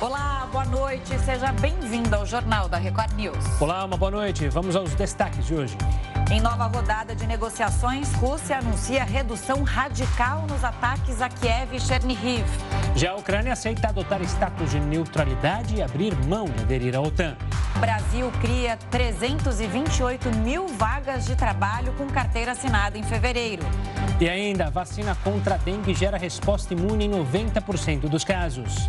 Olá, boa noite. Seja bem-vindo ao Jornal da Record News. Olá, uma boa noite. Vamos aos destaques de hoje. Em nova rodada de negociações, Rússia anuncia redução radical nos ataques a Kiev e Chernihiv. Já a Ucrânia aceita adotar status de neutralidade e abrir mão de aderir à OTAN. Brasil cria 328 mil vagas de trabalho com carteira assinada em fevereiro. E ainda, vacina contra a dengue gera resposta imune em 90% dos casos.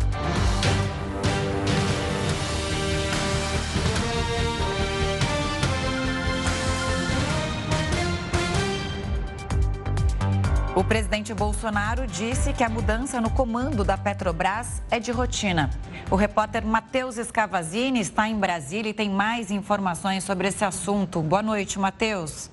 O presidente Bolsonaro disse que a mudança no comando da Petrobras é de rotina. O repórter Matheus Escavazini está em Brasília e tem mais informações sobre esse assunto. Boa noite, Matheus.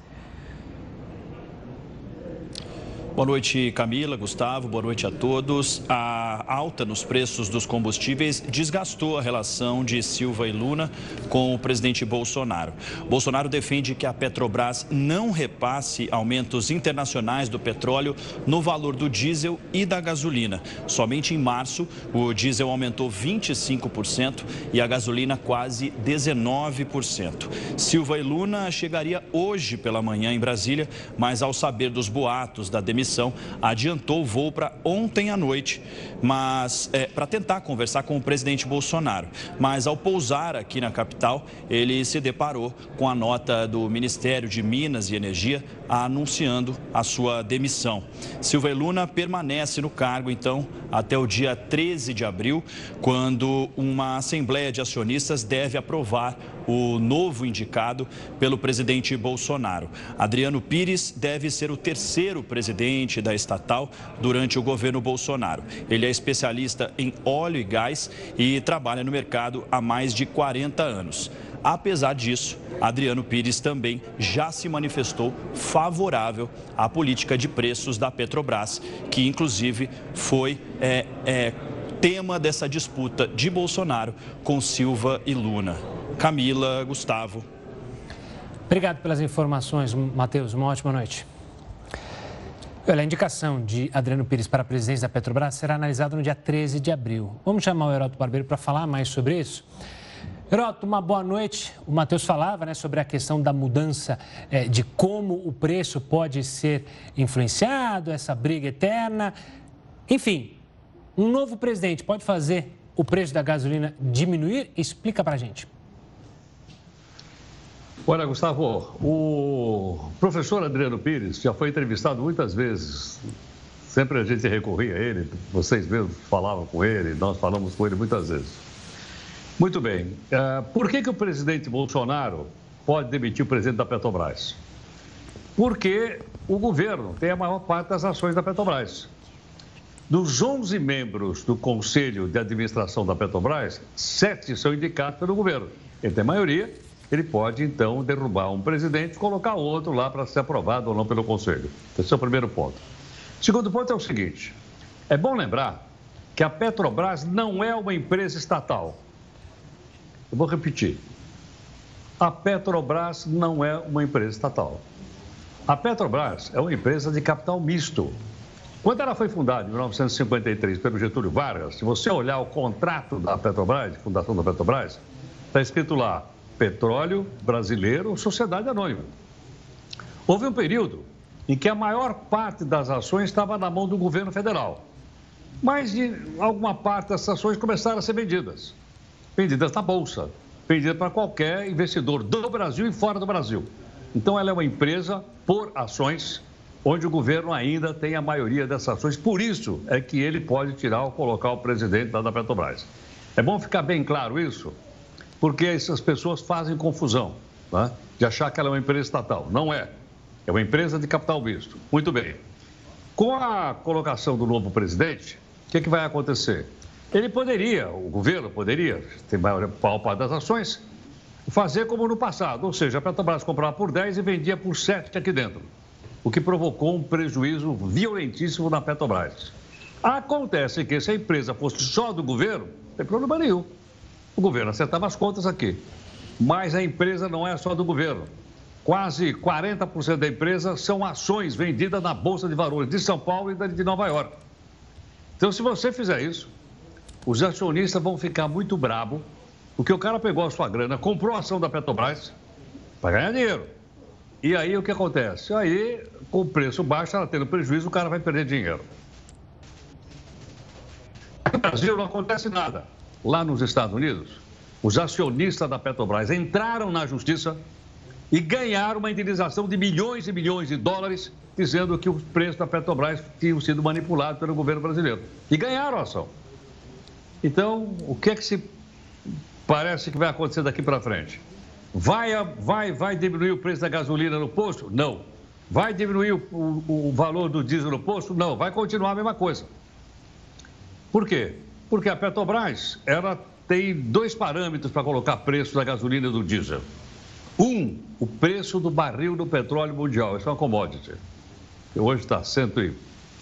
Boa noite, Camila, Gustavo, boa noite a todos. A alta nos preços dos combustíveis desgastou a relação de Silva e Luna com o presidente Bolsonaro. Bolsonaro defende que a Petrobras não repasse aumentos internacionais do petróleo no valor do diesel e da gasolina. Somente em março, o diesel aumentou 25% e a gasolina quase 19%. Silva e Luna chegaria hoje pela manhã em Brasília, mas ao saber dos boatos da demissão, adiantou o voo para ontem à noite, mas é, para tentar conversar com o presidente Bolsonaro. Mas ao pousar aqui na capital, ele se deparou com a nota do Ministério de Minas e Energia anunciando a sua demissão. Silva Luna permanece no cargo, então, até o dia 13 de abril, quando uma Assembleia de Acionistas deve aprovar o novo indicado pelo presidente Bolsonaro. Adriano Pires deve ser o terceiro presidente da estatal durante o governo Bolsonaro. Ele é especialista em óleo e gás e trabalha no mercado há mais de 40 anos. Apesar disso, Adriano Pires também já se manifestou favorável à política de preços da Petrobras, que inclusive foi é, é, tema dessa disputa de Bolsonaro com Silva e Luna. Camila, Gustavo. Obrigado pelas informações, Matheus. Uma ótima noite. Olha, a indicação de Adriano Pires para a presidência da Petrobras será analisada no dia 13 de abril. Vamos chamar o Heroto Barbeiro para falar mais sobre isso? Heroto, uma boa noite. O Matheus falava né, sobre a questão da mudança é, de como o preço pode ser influenciado, essa briga eterna. Enfim, um novo presidente pode fazer o preço da gasolina diminuir? Explica para a gente. Olha, Gustavo, o professor Adriano Pires já foi entrevistado muitas vezes. Sempre a gente recorria a ele, vocês mesmos falavam com ele, nós falamos com ele muitas vezes. Muito bem. Uh, por que, que o presidente Bolsonaro pode demitir o presidente da Petrobras? Porque o governo tem a maior parte das ações da Petrobras. Dos 11 membros do Conselho de Administração da Petrobras, sete são indicados pelo governo. Ele tem maioria ele pode, então, derrubar um presidente e colocar outro lá para ser aprovado ou não pelo Conselho. Esse é o primeiro ponto. Segundo ponto é o seguinte: é bom lembrar que a Petrobras não é uma empresa estatal. Eu vou repetir. A Petrobras não é uma empresa estatal. A Petrobras é uma empresa de capital misto. Quando ela foi fundada em 1953 pelo Getúlio Vargas, se você olhar o contrato da Petrobras, fundação da Petrobras, está escrito lá Petróleo Brasileiro Sociedade Anônima. Houve um período em que a maior parte das ações estava na mão do governo federal. Mas de alguma parte dessas ações começaram a ser vendidas. Vendidas na Bolsa, vendidas para qualquer investidor do Brasil e fora do Brasil. Então ela é uma empresa por ações, onde o governo ainda tem a maioria dessas ações. Por isso é que ele pode tirar ou colocar o presidente da Petrobras. É bom ficar bem claro isso, porque essas pessoas fazem confusão né? de achar que ela é uma empresa estatal. Não é. É uma empresa de capital misto. Muito bem. Com a colocação do novo presidente, o que, é que vai acontecer? Ele poderia, o governo poderia, ter maior parte das ações, fazer como no passado, ou seja, a Petrobras comprava por 10 e vendia por 7 aqui dentro, o que provocou um prejuízo violentíssimo na Petrobras. Acontece que se a empresa fosse só do governo, não tem problema nenhum. O governo acertava as contas aqui. Mas a empresa não é só do governo. Quase 40% da empresa são ações vendidas na Bolsa de Valores de São Paulo e de Nova York. Então, se você fizer isso, os acionistas vão ficar muito brabo, porque o cara pegou a sua grana, comprou a ação da Petrobras para ganhar dinheiro. E aí o que acontece? Aí, com o preço baixo, ela tendo prejuízo, o cara vai perder dinheiro. No Brasil não acontece nada. Lá nos Estados Unidos, os acionistas da Petrobras entraram na justiça e ganharam uma indenização de milhões e milhões de dólares, dizendo que os preços da Petrobras tinham sido manipulados pelo governo brasileiro. E ganharam a ação. Então, o que é que se parece que vai acontecer daqui para frente? Vai, vai, vai diminuir o preço da gasolina no posto? Não. Vai diminuir o, o, o valor do diesel no posto? Não. Vai continuar a mesma coisa. Por quê? Porque a Petrobras, ela tem dois parâmetros para colocar preço da gasolina e do diesel. Um, o preço do barril do petróleo mundial. Isso é uma commodity. Hoje está cento e,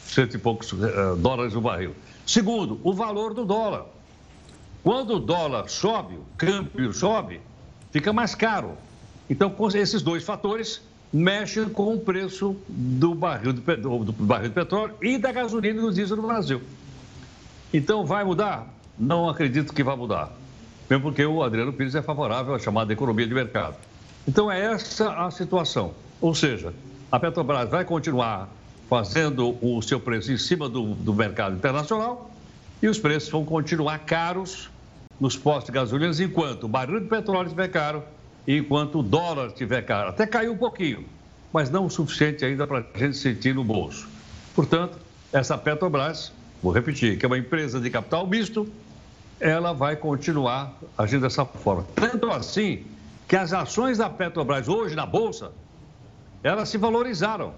cento e poucos uh, dólares o barril. Segundo, o valor do dólar. Quando o dólar sobe, o câmbio sobe, fica mais caro. Então, esses dois fatores mexem com o preço do barril de, do barril de petróleo e da gasolina e do diesel no Brasil. Então, vai mudar? Não acredito que vai mudar. Mesmo porque o Adriano Pires é favorável à chamada economia de mercado. Então, é essa a situação. Ou seja, a Petrobras vai continuar fazendo o seu preço em cima do, do mercado internacional e os preços vão continuar caros nos postos de gasolina enquanto o barril de petróleo estiver caro e enquanto o dólar estiver caro. Até caiu um pouquinho, mas não o suficiente ainda para a gente sentir no bolso. Portanto, essa Petrobras, vou repetir, que é uma empresa de capital misto, ela vai continuar agindo dessa forma. Tanto assim que as ações da Petrobras hoje na Bolsa, elas se valorizaram.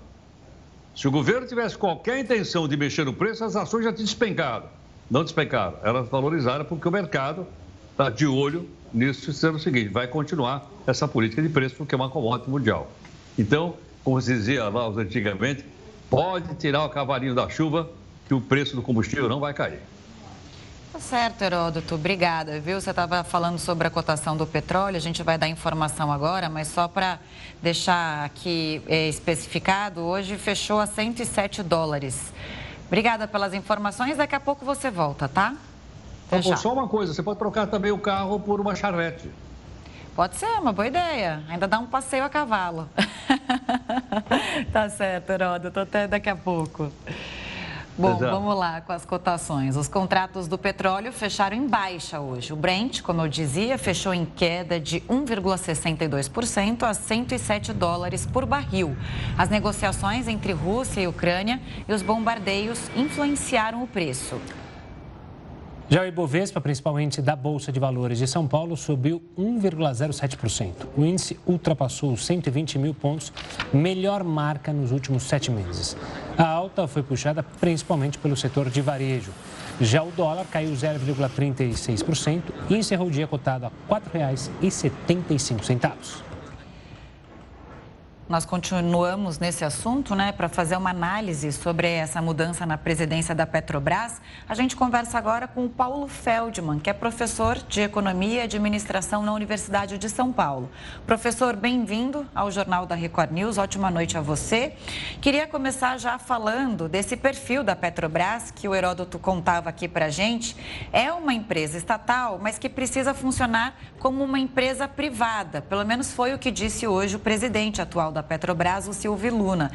Se o governo tivesse qualquer intenção de mexer no preço, as ações já tinham despencado. Não despencaram, elas valorizaram porque o mercado está de olho nisso, sendo o seguinte, vai continuar essa política de preço porque é uma commodity mundial. Então, como se dizia lá antigamente, pode tirar o cavalinho da chuva que o preço do combustível não vai cair. Tá certo, Heródoto. Obrigada, viu? Você estava falando sobre a cotação do petróleo, a gente vai dar informação agora, mas só para deixar aqui é, especificado, hoje fechou a 107 dólares. Obrigada pelas informações, daqui a pouco você volta, tá? Bom, só uma coisa, você pode trocar também o carro por uma charrete. Pode ser, uma boa ideia. Ainda dá um passeio a cavalo. tá certo, Heródoto, até daqui a pouco. Bom, vamos lá com as cotações. Os contratos do petróleo fecharam em baixa hoje. O Brent, como eu dizia, fechou em queda de 1,62% a 107 dólares por barril. As negociações entre Rússia e Ucrânia e os bombardeios influenciaram o preço. Já o Ibovespa, principalmente da Bolsa de Valores de São Paulo, subiu 1,07%. O índice ultrapassou os 120 mil pontos, melhor marca nos últimos sete meses. A alta foi puxada principalmente pelo setor de varejo. Já o dólar caiu 0,36% e encerrou o dia cotado a R$ 4,75. Nós continuamos nesse assunto, né, para fazer uma análise sobre essa mudança na presidência da Petrobras. A gente conversa agora com o Paulo Feldman, que é professor de Economia e Administração na Universidade de São Paulo. Professor, bem-vindo ao Jornal da Record News. Ótima noite a você. Queria começar já falando desse perfil da Petrobras que o Heródoto contava aqui para a gente. É uma empresa estatal, mas que precisa funcionar como uma empresa privada. Pelo menos foi o que disse hoje o presidente atual da da Petrobras, o Silvio Luna.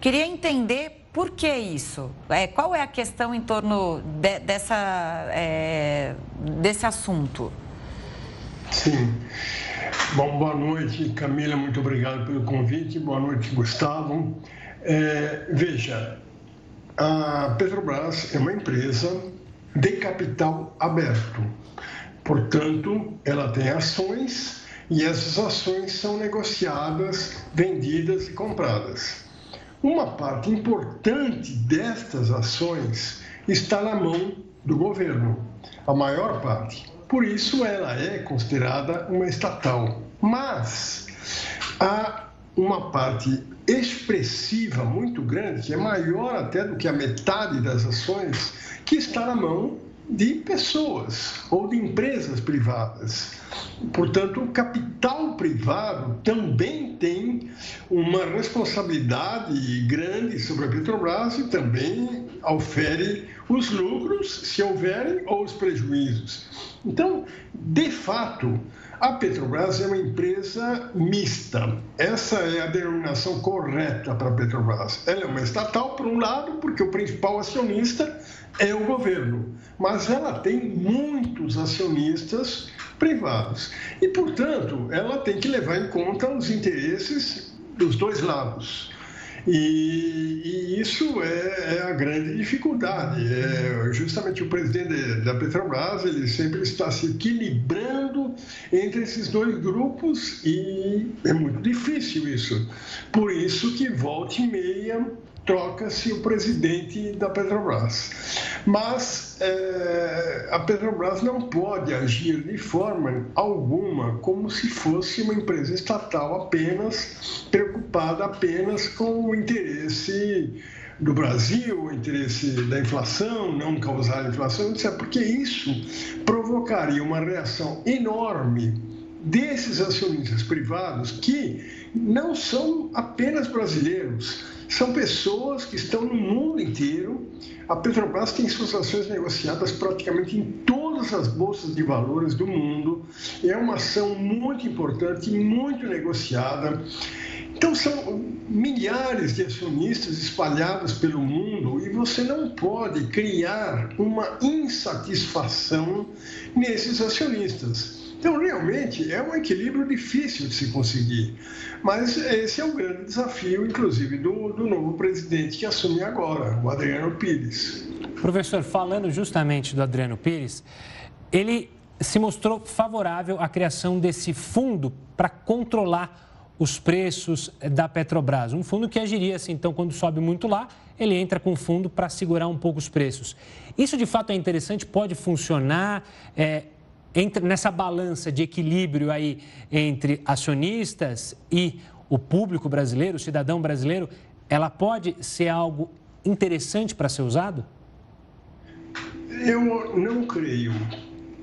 Queria entender por que isso? É, qual é a questão em torno de, dessa, é, desse assunto? Sim. Bom, boa noite, Camila, muito obrigado pelo convite. Boa noite, Gustavo. É, veja, a Petrobras é uma empresa de capital aberto. Portanto, ela tem ações e essas ações são negociadas, vendidas e compradas. Uma parte importante destas ações está na mão do governo, a maior parte. Por isso ela é considerada uma estatal. Mas há uma parte expressiva muito grande, que é maior até do que a metade das ações, que está na mão de pessoas ou de empresas privadas. Portanto, o capital privado também tem uma responsabilidade grande sobre a Petrobras e também ofere os lucros, se houverem, ou os prejuízos. Então, de fato, a Petrobras é uma empresa mista. Essa é a denominação correta para a Petrobras. Ela é uma estatal, por um lado, porque o principal acionista é o governo, mas ela tem muitos acionistas privados. E, portanto, ela tem que levar em conta os interesses dos dois lados. E, e isso é, é, a grande dificuldade. É, justamente o presidente da Petrobras ele sempre está se equilibrando entre esses dois grupos e é muito difícil isso. Por isso que volta e meia troca-se o presidente da Petrobras. Mas é, a Petrobras não pode agir de forma alguma como se fosse uma empresa estatal apenas, preocupada apenas com o interesse do Brasil, o interesse da inflação, não causar inflação, porque isso provocaria uma reação enorme desses acionistas privados que não são apenas brasileiros, são pessoas que estão no mundo inteiro. A Petrobras tem suas ações negociadas praticamente em todas as bolsas de valores do mundo. É uma ação muito importante, muito negociada. Então, são milhares de acionistas espalhados pelo mundo e você não pode criar uma insatisfação nesses acionistas. Então, realmente, é um equilíbrio difícil de se conseguir. Mas esse é o grande desafio, inclusive, do, do novo presidente que assume agora, o Adriano Pires. Professor, falando justamente do Adriano Pires, ele se mostrou favorável à criação desse fundo para controlar os preços da Petrobras. Um fundo que agiria assim, então, quando sobe muito lá, ele entra com o fundo para segurar um pouco os preços. Isso de fato é interessante, pode funcionar. É, nessa balança de equilíbrio aí entre acionistas e o público brasileiro, o cidadão brasileiro, ela pode ser algo interessante para ser usado? Eu não creio,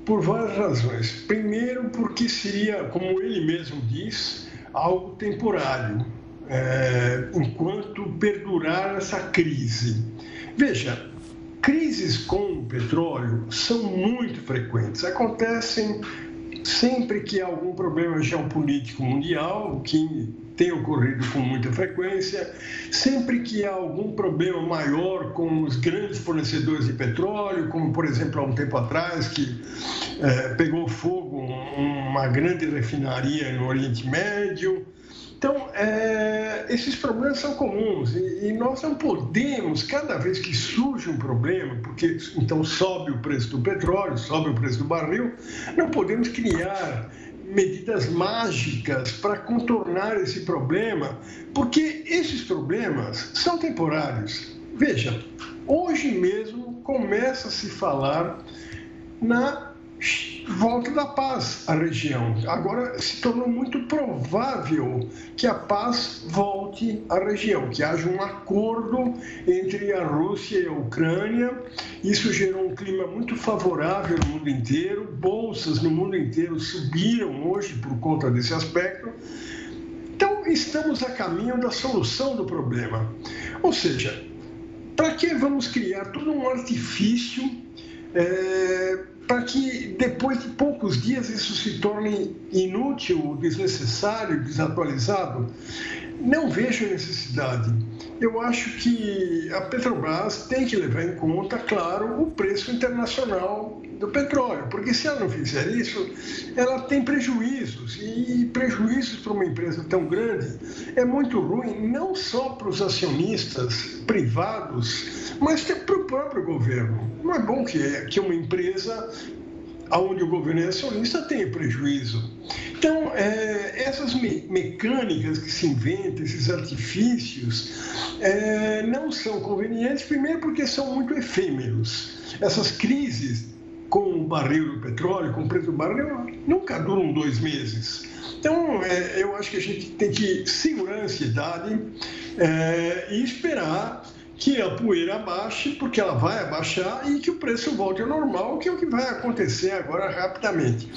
por várias razões. Primeiro, porque seria, como ele mesmo diz, algo temporário, é, enquanto perdurar essa crise. Veja, Crises com o petróleo são muito frequentes, acontecem sempre que há algum problema geopolítico mundial, que tem ocorrido com muita frequência, sempre que há algum problema maior com os grandes fornecedores de petróleo, como por exemplo há um tempo atrás que é, pegou fogo uma grande refinaria no Oriente Médio, então, é, esses problemas são comuns e, e, nós não podemos, cada vez que surge um problema, porque então sobe o preço do petróleo, sobe o preço do barril, não podemos criar medidas mágicas para contornar esse problema, porque esses problemas são temporários. Veja, hoje mesmo começa a se falar na volta da paz à região. Agora se tornou muito provável que a paz volte à região, que haja um acordo entre a Rússia e a Ucrânia. Isso gerou um clima muito favorável no mundo inteiro. Bolsas no mundo inteiro subiram hoje por conta desse aspecto. Então, estamos a caminho da solução do problema. Ou seja, para que vamos criar todo um artifício? É, para que depois de poucos dias isso se torne inútil, desnecessário, desatualizado. Não vejo necessidade. Eu acho que a Petrobras tem que levar em conta, claro, o preço internacional do petróleo, porque se ela não fizer isso, ela tem prejuízos, e prejuízos para uma empresa tão grande é muito ruim, não só para os acionistas privados, mas para o próprio governo. Não é bom que, que uma empresa onde o governo é acionista tenha prejuízo. Então, é, essas me mecânicas que se inventam, esses artifícios, é, não são convenientes, primeiro porque são muito efêmeros. Essas crises com o barril do petróleo, com o preço do barril, nunca duram dois meses. Então, é, eu acho que a gente tem que segurar a ansiedade é, e esperar que a poeira baixe, porque ela vai abaixar e que o preço volte ao normal, que é o que vai acontecer agora rapidamente.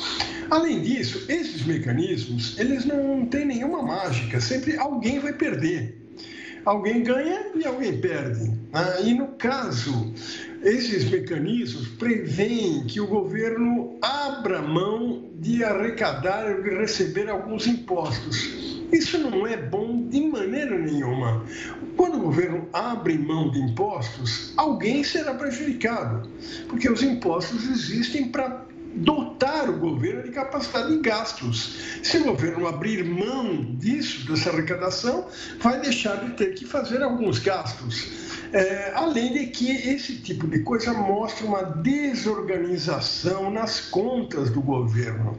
Além disso, esses mecanismos, eles não têm nenhuma mágica, sempre alguém vai perder. Alguém ganha e alguém perde. Ah, e no caso, esses mecanismos prevêem que o governo abra mão de arrecadar ou de receber alguns impostos. Isso não é bom de maneira nenhuma. Quando o governo abre mão de impostos, alguém será prejudicado, porque os impostos existem para dotar o governo de capacidade de gastos. Se o governo abrir mão disso, dessa arrecadação, vai deixar de ter que fazer alguns gastos. É, além de que esse tipo de coisa mostra uma desorganização nas contas do governo.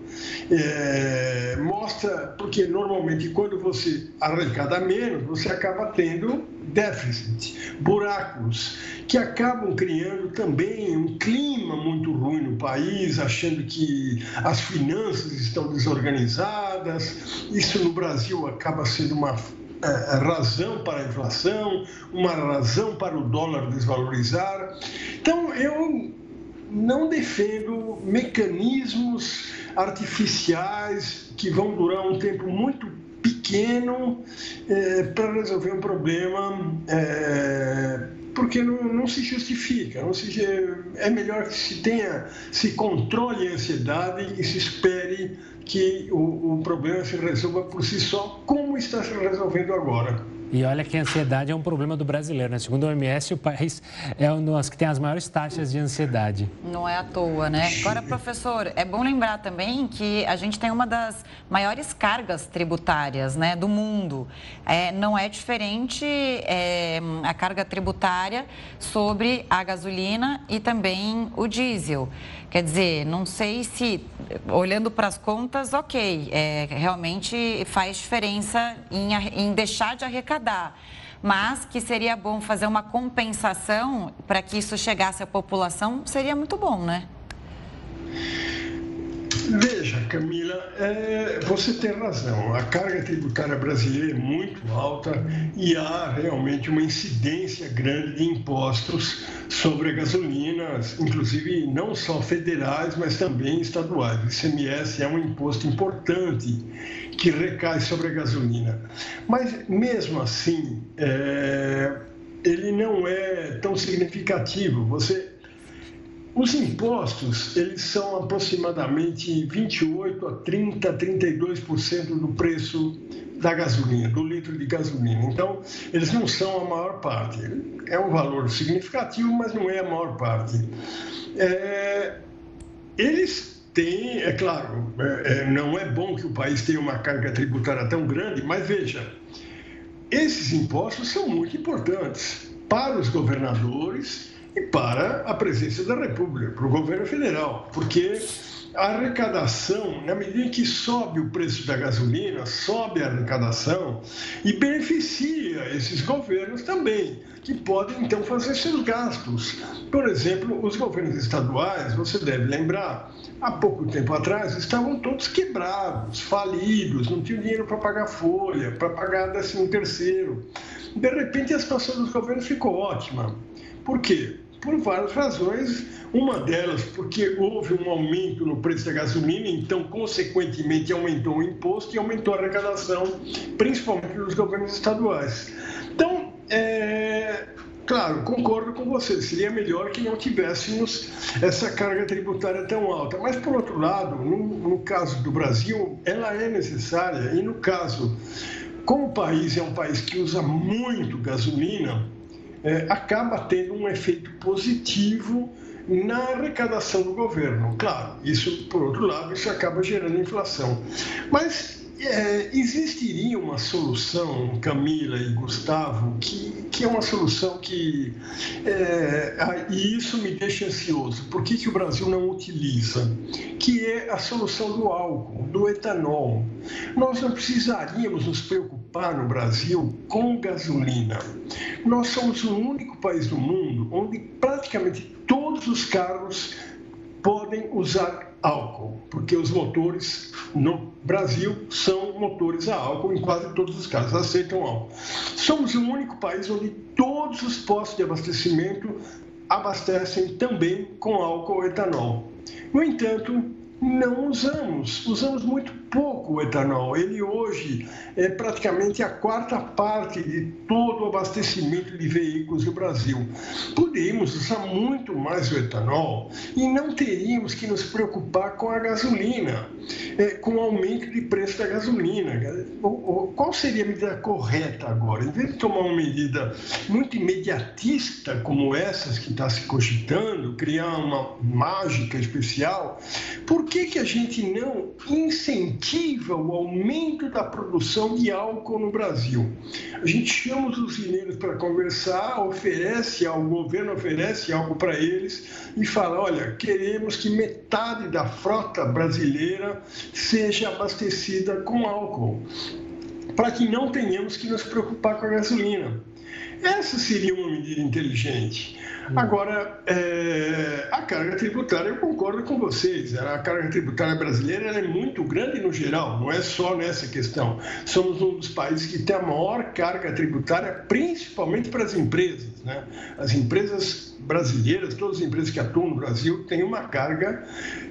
É, mostra, porque normalmente quando você arrecada menos, você acaba tendo déficit, buracos, que acabam criando também um clima muito ruim no país, achando que as finanças estão desorganizadas. Isso no Brasil acaba sendo uma razão para a inflação, uma razão para o dólar desvalorizar. Então, eu não defendo mecanismos artificiais que vão durar um tempo muito pequeno é, para resolver um problema, é, porque não, não, se justifica. Não se, é melhor que se tenha, se controle a ansiedade e se espere que o, o problema se resolva por si só, como está se resolvendo agora. E olha que a ansiedade é um problema do brasileiro, né? Segundo a OMS, o país é um dos que tem as maiores taxas de ansiedade. Não é à toa, né? Agora, professor, é bom lembrar também que a gente tem uma das maiores cargas tributárias né, do mundo. É, não é diferente é, a carga tributária sobre a gasolina e também o diesel. Quer dizer, não sei se, olhando para as contas, ok, é, realmente faz diferença em, em deixar de arrecadar mas que seria bom fazer uma compensação para que isso chegasse à população, seria muito bom, né? Veja, Camila, é, você tem razão. A carga tributária brasileira é muito alta e há realmente uma incidência grande de impostos sobre a gasolina, inclusive não só federais, mas também estaduais. O ICMS é um imposto importante que recai sobre a gasolina. Mas, mesmo assim, é, ele não é tão significativo. Você os impostos, eles são aproximadamente 28 a 30, 32% do preço da gasolina, do litro de gasolina. Então, eles não são a maior parte. É um valor significativo, mas não é a maior parte. É, eles têm, é claro, é, é não é bom que o país tenha uma carga tributária tão grande, mas veja, esses impostos são muito importantes para os governadores e para a presidência da República, para o governo federal, porque a arrecadação, na medida em que sobe o preço da gasolina, sobe a arrecadação e beneficia esses governos também, que podem então fazer seus gastos. Por exemplo, os governos estaduais, você deve lembrar, há pouco tempo atrás estavam todos quebrados, falidos, não tinham dinheiro para pagar folha, para pagar décimo terceiro. De repente a situação dos governos ficou ótima. Por quê? Por várias razões. Uma delas, porque houve um aumento no preço da gasolina, então, consequentemente, aumentou o imposto e aumentou a arrecadação, principalmente dos governos estaduais. Então, é, Claro, concordo com você, seria melhor que não tivéssemos essa carga tributária tão alta. Mas, por outro lado, no, no, caso do Brasil, ela é necessária. E no caso, como o país é um país que usa muito gasolina, é, acaba tendo um efeito positivo na arrecadação do governo. Claro, isso, por outro lado, isso acaba gerando inflação. Mas é, existiria uma solução, Camila e Gustavo, que, que é uma solução que. É, e isso me deixa ansioso. Por que, que o Brasil não utiliza? Que é a solução do álcool, do etanol. Nós não precisaríamos nos preocupar no Brasil com gasolina. Nós somos o único país do mundo onde praticamente todos os carros podem usar álcool, porque os motores no Brasil são motores a álcool, em quase todos os casos aceitam álcool. Somos o único país onde todos os postos de abastecimento abastecem também com álcool ou etanol. No entanto, não usamos, usamos muito pouco o etanol. Ele hoje é praticamente a quarta parte de todo o abastecimento de veículos do Brasil. Poderíamos usar muito mais o etanol e não teríamos que nos preocupar com a gasolina, é, com o aumento de preço da gasolina. Qual seria a medida correta agora? Em vez de tomar uma medida muito imediatista como essas que está se cogitando, criar uma mágica especial, por que, que a gente não incentiva o aumento da produção de álcool no Brasil? A gente chama os usineiros para conversar, oferece ao governo oferece álcool para eles e fala, olha, queremos que metade da frota brasileira seja abastecida com álcool, para que não tenhamos que nos preocupar com a gasolina. Essa seria uma medida inteligente. Hum. Agora, é, a carga tributária, eu concordo com vocês, a carga tributária brasileira é muito grande no geral, não é só nessa questão. Somos um dos países que tem a maior carga tributária, principalmente para as empresas. Né? As empresas brasileiras, todas as empresas que atuam no Brasil, têm uma carga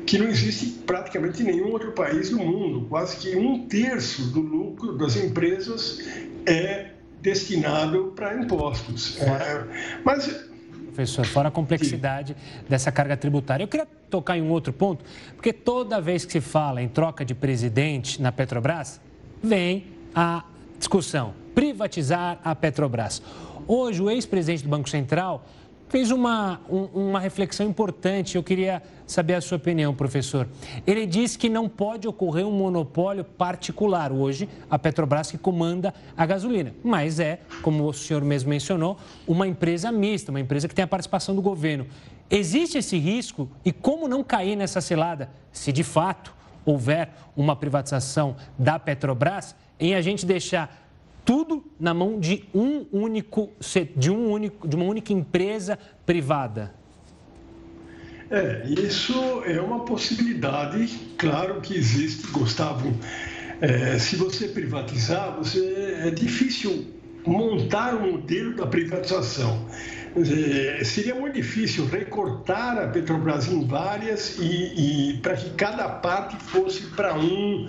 que não existe praticamente em nenhum outro país do mundo. Quase que um terço do lucro das empresas é destinado para impostos. É, mas professor, fora a complexidade Sim. dessa carga tributária. Eu queria tocar em um outro ponto, porque toda vez que se fala em troca de presidente na Petrobras, vem a discussão: privatizar a Petrobras. Hoje, o ex-presidente do Banco Central fez uma, um, uma reflexão importante. Eu queria saber a sua opinião, professor. Ele diz que não pode ocorrer um monopólio particular. Hoje, a Petrobras que comanda a gasolina, mas é, como o senhor mesmo mencionou, uma empresa mista, uma empresa que tem a participação do governo. Existe esse risco e como não cair nessa cilada, se de fato houver uma privatização da Petrobras, em a gente deixar tudo na mão de um único, de, um único, de uma única empresa privada? É, isso é uma possibilidade, claro que existe, Gustavo. É, se você privatizar, você, é difícil montar um modelo da privatização. É, seria muito difícil recortar a Petrobras em várias e, e para que cada parte fosse para um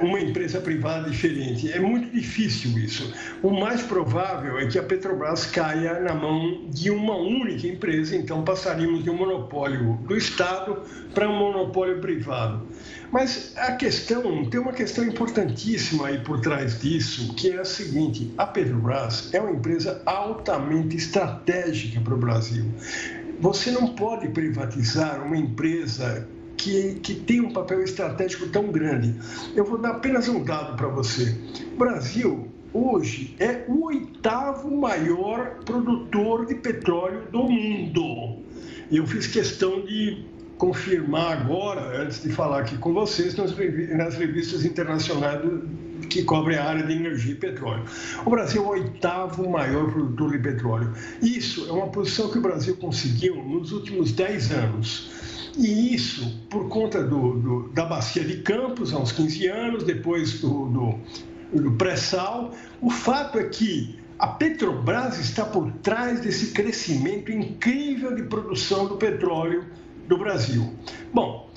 uma empresa privada diferente. É muito difícil isso. O mais provável é que a Petrobras caia na mão de uma única empresa, então passaríamos de um monopólio do Estado para um monopólio privado. Mas a questão, tem uma questão importantíssima aí por trás disso, que é a seguinte: a Petrobras é uma empresa altamente estratégica para o Brasil. Você não pode privatizar uma empresa que, que tem um papel estratégico tão grande. Eu vou dar apenas um dado para você. O Brasil, hoje, é o oitavo maior produtor de petróleo do mundo. Eu fiz questão de confirmar agora, antes de falar aqui com vocês, nas, revistas internacionais que cobrem a área de energia e petróleo. O Brasil é o oitavo maior produtor de petróleo. Isso é uma posição que o Brasil conseguiu nos últimos 10 anos. E isso por conta do, do, da bacia de Campos, há uns 15 anos, depois do, do, do pré-sal. O fato é que a Petrobras está por trás desse crescimento incrível de produção do petróleo do Brasil. Bom,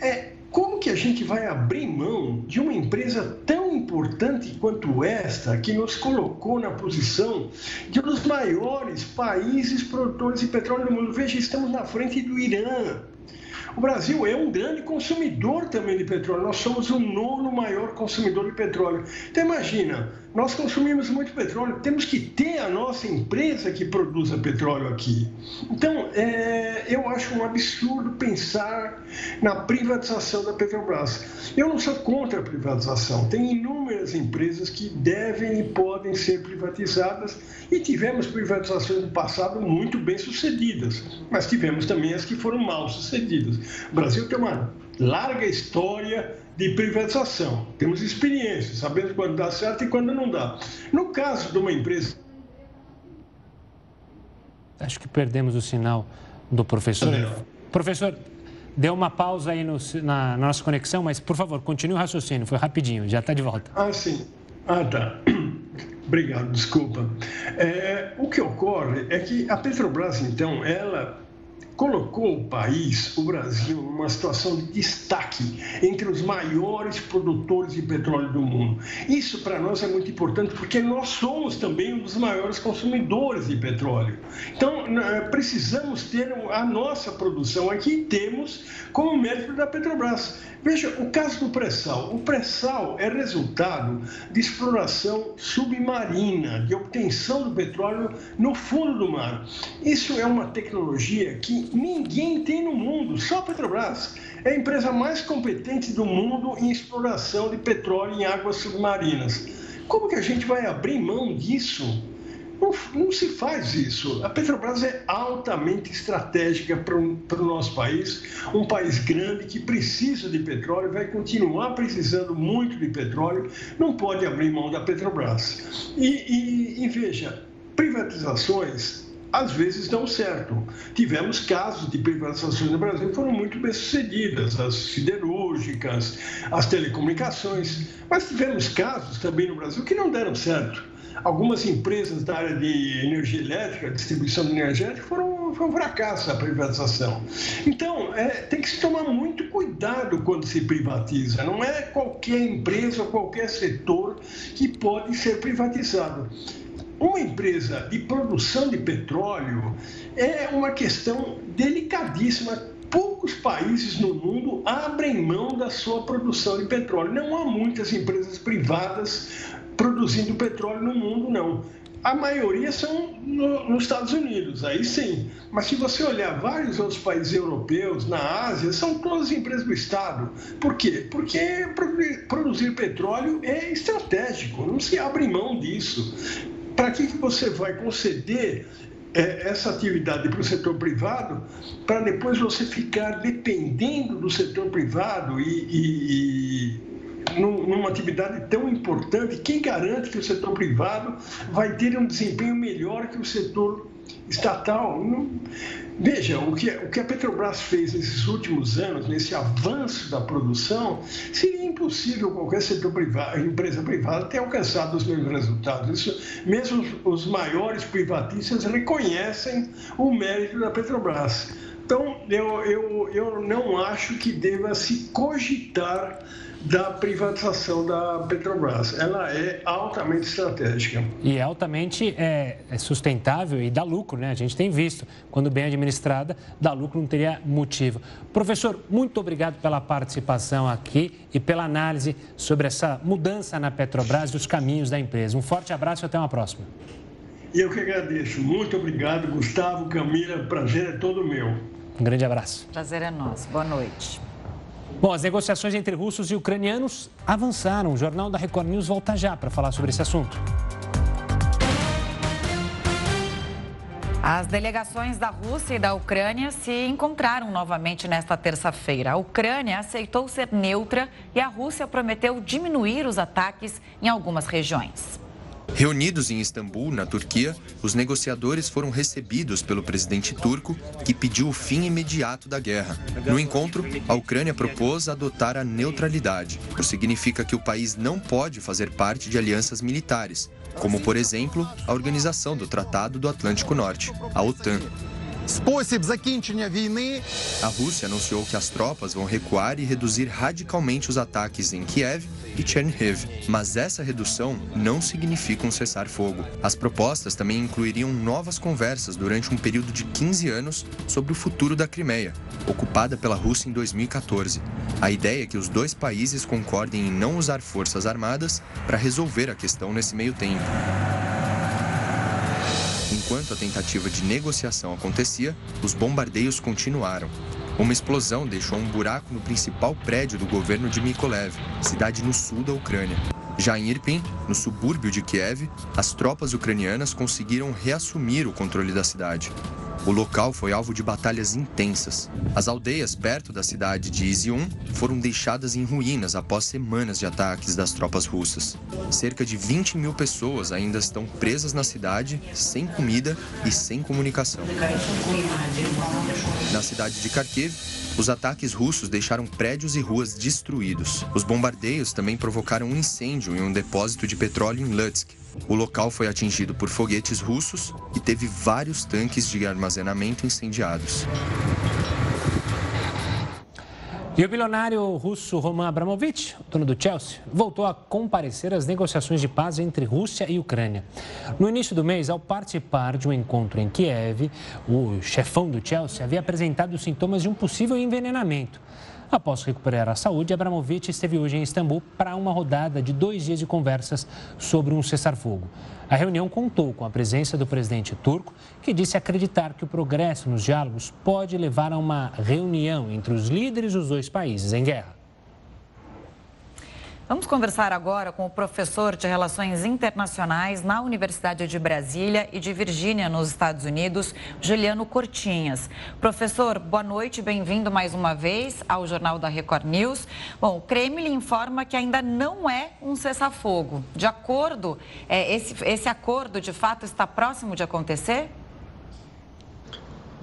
é, como que a gente vai abrir mão de uma empresa tão importante quanto esta, que nos colocou na posição de um dos maiores países produtores de petróleo do mundo? Veja, estamos na frente do Irã, o Brasil é um grande consumidor também de petróleo. Nós somos o nono maior consumidor de petróleo. Então imagina, nós consumimos muito petróleo, temos que ter a nossa empresa que produza petróleo aqui. Então, é, eu acho um absurdo pensar na privatização da Petrobras. Eu não sou contra a privatização, tem inúmeras empresas que devem e podem ser privatizadas e tivemos privatizações no passado muito bem sucedidas, mas tivemos também as que foram mal sucedidas. O Brasil tem uma larga história de privatização. Temos experiência, sabemos quando dá certo e quando não dá. No caso de uma empresa. Acho que perdemos o sinal do professor. Professor, deu uma pausa aí no, na, na, nossa conexão, mas por favor, continue o raciocínio, foi rapidinho, já está de volta. Ah, sim. Ah, tá. Obrigado, desculpa. É, o que ocorre é que a Petrobras, então, ela colocou o país, o Brasil, numa situação de destaque entre os maiores produtores de petróleo do mundo. Isso para nós é muito importante porque nós somos também um dos maiores consumidores de petróleo. Então, precisamos ter a nossa produção aqui, temos como mérito da Petrobras. Veja, o caso do pré-sal. O pré-sal é resultado de exploração submarina, de obtenção do petróleo no fundo do mar. Isso é uma tecnologia que ninguém tem no mundo, só a Petrobras. É a empresa mais competente do mundo em exploração de petróleo em águas submarinas. Como que a gente vai abrir mão disso? Não, não, se faz isso. A Petrobras é altamente estratégica para o nosso país, um país grande que precisa de petróleo, vai continuar precisando muito de petróleo, não pode abrir mão da Petrobras. E, e, e veja, privatizações às vezes dão certo. Tivemos casos de privatizações no Brasil que foram muito bem-sucedidas, as siderúrgicas, as telecomunicações, mas tivemos casos também no Brasil que não deram certo algumas empresas da área de energia elétrica, distribuição energética, foram, foi um fracasso a privatização. Então, é, tem que se tomar muito cuidado quando se privatiza. Não é qualquer empresa qualquer setor que pode ser privatizado. Uma empresa de produção de petróleo é uma questão delicadíssima poucos países no mundo abrem mão da sua produção de petróleo. Não há muitas empresas privadas produzindo petróleo no mundo, não. A maioria são no, nos Estados Unidos, aí sim. Mas se você olhar vários outros países europeus, na Ásia, são todas empresas do Estado. Por quê? Porque produzir petróleo é estratégico, não se abre mão disso. Para que, que você vai conceder é, essa atividade para o setor privado, para depois você ficar dependendo do setor privado e, e, e numa atividade tão importante, quem garante que o setor privado vai ter um desempenho melhor que o setor estatal? Veja, o que, o que a Petrobras fez nesses últimos anos, nesse avanço da produção, seria impossível qualquer setor privado, empresa privada ter alcançado os mesmos resultados. Isso, mesmo os maiores privatistas reconhecem o mérito da Petrobras. Então, eu, eu, eu não acho que deva se cogitar da privatização da Petrobras. Ela é altamente estratégica. E é altamente é, é, sustentável e dá lucro, né? A gente tem visto. Quando bem administrada, dá lucro, não teria motivo. Professor, muito obrigado pela participação aqui e pela análise sobre essa mudança na Petrobras e os caminhos da empresa. Um forte abraço e até uma próxima. Eu que agradeço. Muito obrigado, Gustavo, Camila. Prazer é todo meu. Um grande abraço. Prazer é nosso. Boa noite. Bom, as negociações entre russos e ucranianos avançaram. O Jornal da Record News volta já para falar sobre esse assunto. As delegações da Rússia e da Ucrânia se encontraram novamente nesta terça-feira. A Ucrânia aceitou ser neutra e a Rússia prometeu diminuir os ataques em algumas regiões. Reunidos em Istambul, na Turquia, os negociadores foram recebidos pelo presidente turco, que pediu o fim imediato da guerra. No encontro, a Ucrânia propôs adotar a neutralidade, o que significa que o país não pode fazer parte de alianças militares, como, por exemplo, a Organização do Tratado do Atlântico Norte, a OTAN. A Rússia anunciou que as tropas vão recuar e reduzir radicalmente os ataques em Kiev e Chernihiv, mas essa redução não significa um cessar-fogo. As propostas também incluiriam novas conversas durante um período de 15 anos sobre o futuro da Crimeia, ocupada pela Rússia em 2014. A ideia é que os dois países concordem em não usar forças armadas para resolver a questão nesse meio tempo. Enquanto a tentativa de negociação acontecia, os bombardeios continuaram. Uma explosão deixou um buraco no principal prédio do governo de Mykolaiv, cidade no sul da Ucrânia. Já em Irpin, no subúrbio de Kiev, as tropas ucranianas conseguiram reassumir o controle da cidade. O local foi alvo de batalhas intensas. As aldeias perto da cidade de Izium foram deixadas em ruínas após semanas de ataques das tropas russas. Cerca de 20 mil pessoas ainda estão presas na cidade, sem comida e sem comunicação. Na cidade de Kharkiv, Os ataques russos deixaram prédios e ruas destruídos. Os bombardeios também provocaram um incêndio em um depósito de petróleo em Lutsk. O local foi atingido por foguetes russos e teve vários tanques de armazenamento incendiados. E o bilionário russo Roman Abramovich, dono do Chelsea, voltou a comparecer às negociações de paz entre Rússia e Ucrânia. No início do mês, ao participar de um encontro em Kiev, o chefão do Chelsea havia apresentado sintomas de um possível envenenamento. Após recuperar a saúde, Abramovich esteve hoje em Istambul para uma rodada de dois dias de conversas sobre um cessar-fogo. A reunião contou com a presença do presidente turco, que disse acreditar que o progresso nos diálogos pode levar a uma reunião entre os líderes dos dois países em guerra. Vamos conversar agora com o professor de Relações Internacionais na Universidade de Brasília e de Virgínia, nos Estados Unidos, Juliano Cortinhas. Professor, boa noite, bem-vindo mais uma vez ao Jornal da Record News. Bom, o Kremlin informa que ainda não é um cessar-fogo. De acordo, é, esse, esse acordo de fato está próximo de acontecer?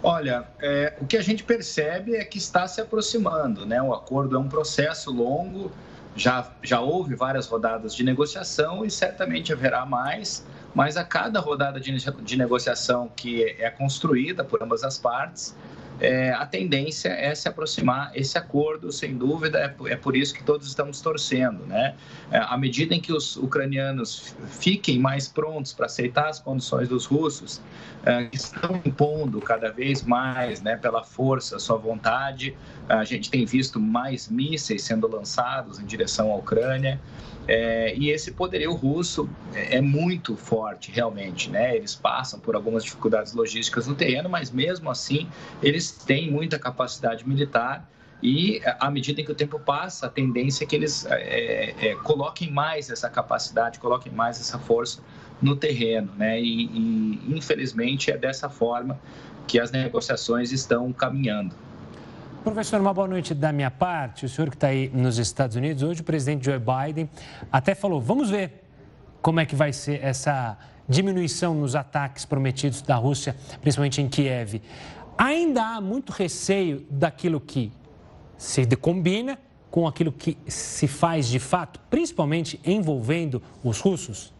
Olha, é, o que a gente percebe é que está se aproximando, né? O acordo é um processo longo já, já houve várias rodadas de negociação e certamente haverá mais, mas a cada rodada de, de negociação que é construída por ambas as partes, é, a tendência é se aproximar esse acordo, sem dúvida, é, é por isso que todos estamos torcendo. Né? É, à medida em que os ucranianos fiquem mais prontos para aceitar as condições dos russos, é, estão impondo cada vez mais, né, pela força, sua vontade, a gente tem visto mais mísseis sendo lançados em direção à Ucrânia. É, e esse poderio russo é, é, muito forte, realmente. Né? Eles passam por algumas dificuldades logísticas no terreno, mas mesmo assim eles têm muita capacidade militar. E à medida que o tempo passa, a tendência é que eles é, é, coloquem mais essa capacidade, coloquem mais essa força no terreno. Né? E, e infelizmente é dessa forma que as negociações estão caminhando. Professor, uma boa noite da minha parte. O senhor que está aí nos Estados Unidos, hoje o presidente Joe Biden até falou: vamos ver como é que vai ser essa diminuição nos ataques prometidos da Rússia, principalmente em Kiev. Ainda há muito receio daquilo que se combina com aquilo que se faz de fato, principalmente envolvendo os russos?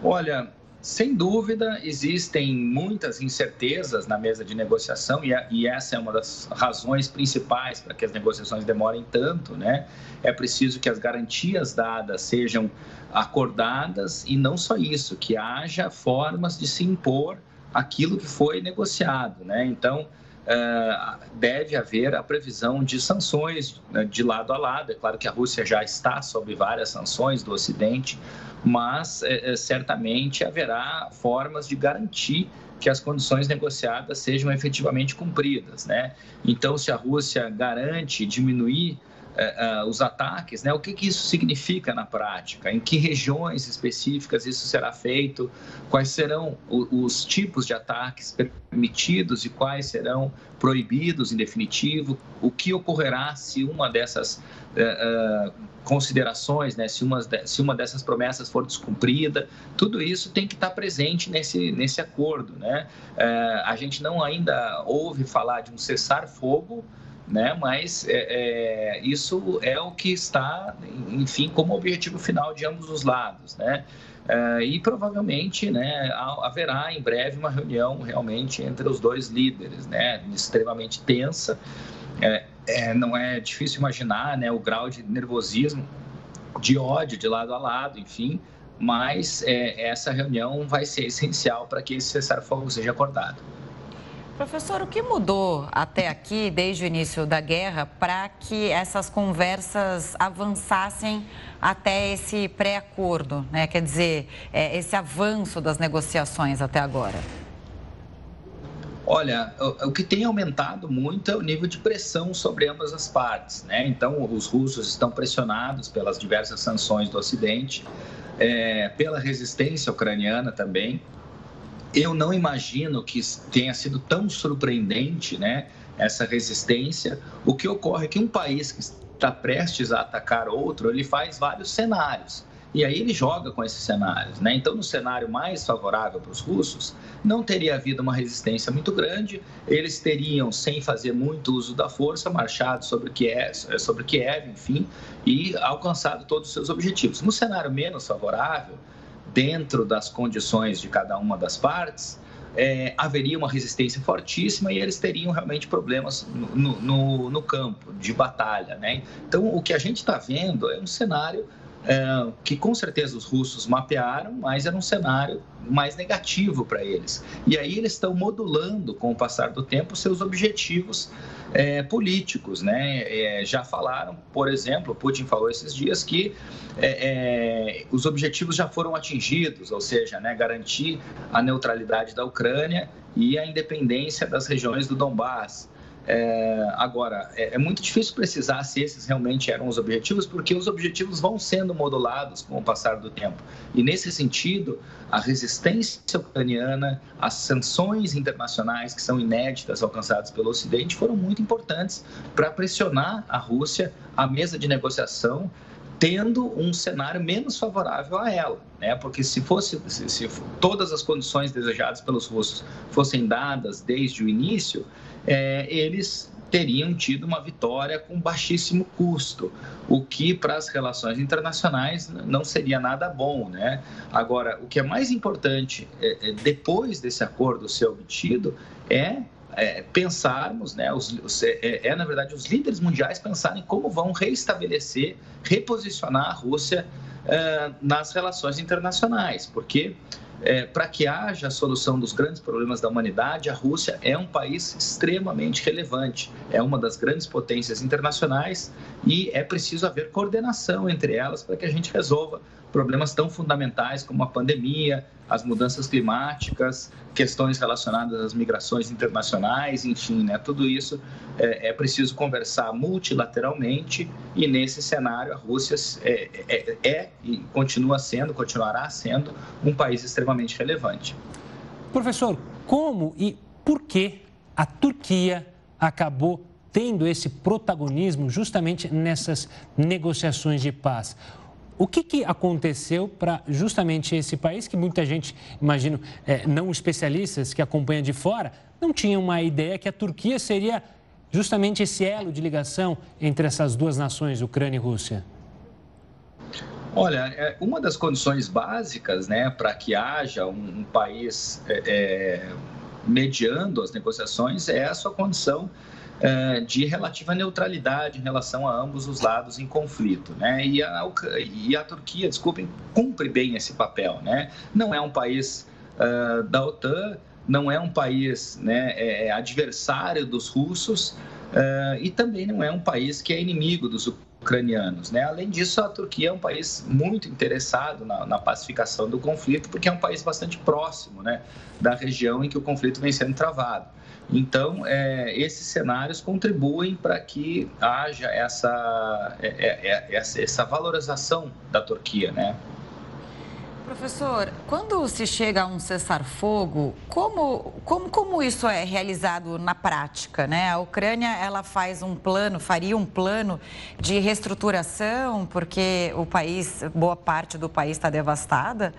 Olha, sem dúvida, existem muitas incertezas na mesa de negociação e, a, e, essa é uma das razões principais para que as negociações demorem tanto, né? É preciso que as garantias dadas sejam acordadas e não só isso, que haja formas de se impor aquilo que foi negociado, né? Então, deve haver a previsão de sanções né, de lado a lado. É claro que a Rússia já está sob várias sanções do Ocidente, mas é, é, certamente haverá formas de garantir que as condições negociadas sejam efetivamente cumpridas. Né? Então, se a Rússia garante diminuir uh, os ataques, né? o que, que isso significa na prática? Em que regiões específicas isso será feito? Quais serão os, os tipos de ataques permitidos e quais serão proibidos em definitivo? O que ocorrerá se uma dessas uh, considerações, né? se, uma, se uma dessas promessas for descumprida? Tudo isso tem que estar presente nesse, nesse acordo. Né? a gente não ainda ouve falar de um cessar-fogo, né? Mas é, é, isso é o que está, enfim, como objetivo final de ambos os lados, né? É, e provavelmente, né, haverá em breve uma reunião realmente entre os dois líderes, né? Extremamente tensa. É, é, não é difícil imaginar, né, o grau de nervosismo, de ódio de lado a lado, enfim. Mas é, essa reunião vai ser essencial para que esse cessar-fogo seja acordado. Professor, o que mudou até aqui, desde o início da guerra, para que essas conversas avançassem até esse pré-acordo, né? quer dizer, é, esse avanço das negociações até agora? Olha, o, que tem aumentado muito é o nível de pressão sobre ambas as partes. Né? Então, os russos estão pressionados pelas diversas sanções do Ocidente, é, pela resistência ucraniana também eu não imagino que tenha sido tão surpreendente né, essa resistência. O que ocorre é que um país que está prestes a atacar outro, ele faz vários cenários. E aí ele joga com esses cenários. Né? Então, no cenário mais favorável para os russos, não teria havido uma resistência muito grande, eles teriam, sem fazer muito uso da força, marchado sobre Kiev, sobre Kiev enfim, e alcançado todos os seus objetivos. No cenário menos favorável, dentro das condições de cada uma das partes, é, haveria uma resistência fortíssima e eles teriam realmente problemas no, no, no campo de batalha. Né? Então, o que a gente está vendo é um cenário é, que com certeza os russos mapearam, mas era um cenário mais negativo para eles. E aí eles estão modulando, com o passar do tempo, seus objetivos é, políticos. Né? É, já falaram, por exemplo, Putin falou esses dias que é, é, os objetivos já foram atingidos, ou seja, né, garantir a neutralidade da Ucrânia e a independência das regiões do Donbass. É, agora, é, é, muito difícil precisar se esses realmente eram os objetivos, porque os objetivos vão sendo modulados com o passar do tempo. E, nesse sentido, a resistência ucraniana, as sanções internacionais que são inéditas alcançadas pelo Ocidente foram muito importantes para pressionar a Rússia à mesa de negociação tendo um cenário menos favorável a ela, né? Porque se fosse se, se todas as condições desejadas pelos russos fossem dadas desde o início, é, eles teriam tido uma vitória com baixíssimo custo, o que para as relações internacionais não seria nada bom, né? Agora, o que é mais importante é, é, depois desse acordo ser obtido é, é pensarmos, né? Os, os, é, é, na verdade os líderes mundiais pensarem como vão reestabelecer, reposicionar a Rússia é, nas relações internacionais, porque é, para que haja a solução dos grandes problemas da humanidade, a Rússia é um país extremamente relevante, é uma das grandes potências internacionais e é preciso haver coordenação entre elas para que a gente resolva problemas tão fundamentais como a pandemia, as mudanças climáticas, questões relacionadas às migrações internacionais, enfim, né, tudo isso é, é preciso conversar multilateralmente e nesse cenário a Rússia é, é, é, e continua sendo, continuará sendo um país extremamente relevante. Professor, como e por que a Turquia acabou tendo esse protagonismo justamente nessas negociações de paz? O que, que aconteceu para justamente esse país, que muita gente, imagino, é, não especialistas que acompanham de fora, não tinham uma ideia que a Turquia seria justamente esse elo de ligação entre essas duas nações, Ucrânia e Rússia? Olha, é, uma das condições básicas né, para que haja um, um país é, é, mediando as negociações é a sua condição de relativa neutralidade em relação a ambos os lados em conflito. Né? E, a, e a Turquia, desculpem, cumpre bem esse papel. Né? Não é um país uh, da OTAN, não é um país né, é, é adversário dos russos uh, e também não é um país que é inimigo dos ucranianos. Né? Além disso, a Turquia é um país muito interessado na, na, pacificação do conflito, porque é um país bastante próximo né, da região em que o conflito vem sendo travado. Então, é, esses cenários contribuem para que haja essa, é, é, é, essa, essa valorização da Turquia, né? Professor, quando se chega a um cessar-fogo, como, como, como isso é realizado na prática? Né? A Ucrânia ela faz um plano, faria um plano de reestruturação, porque o país, boa parte do país está devastada.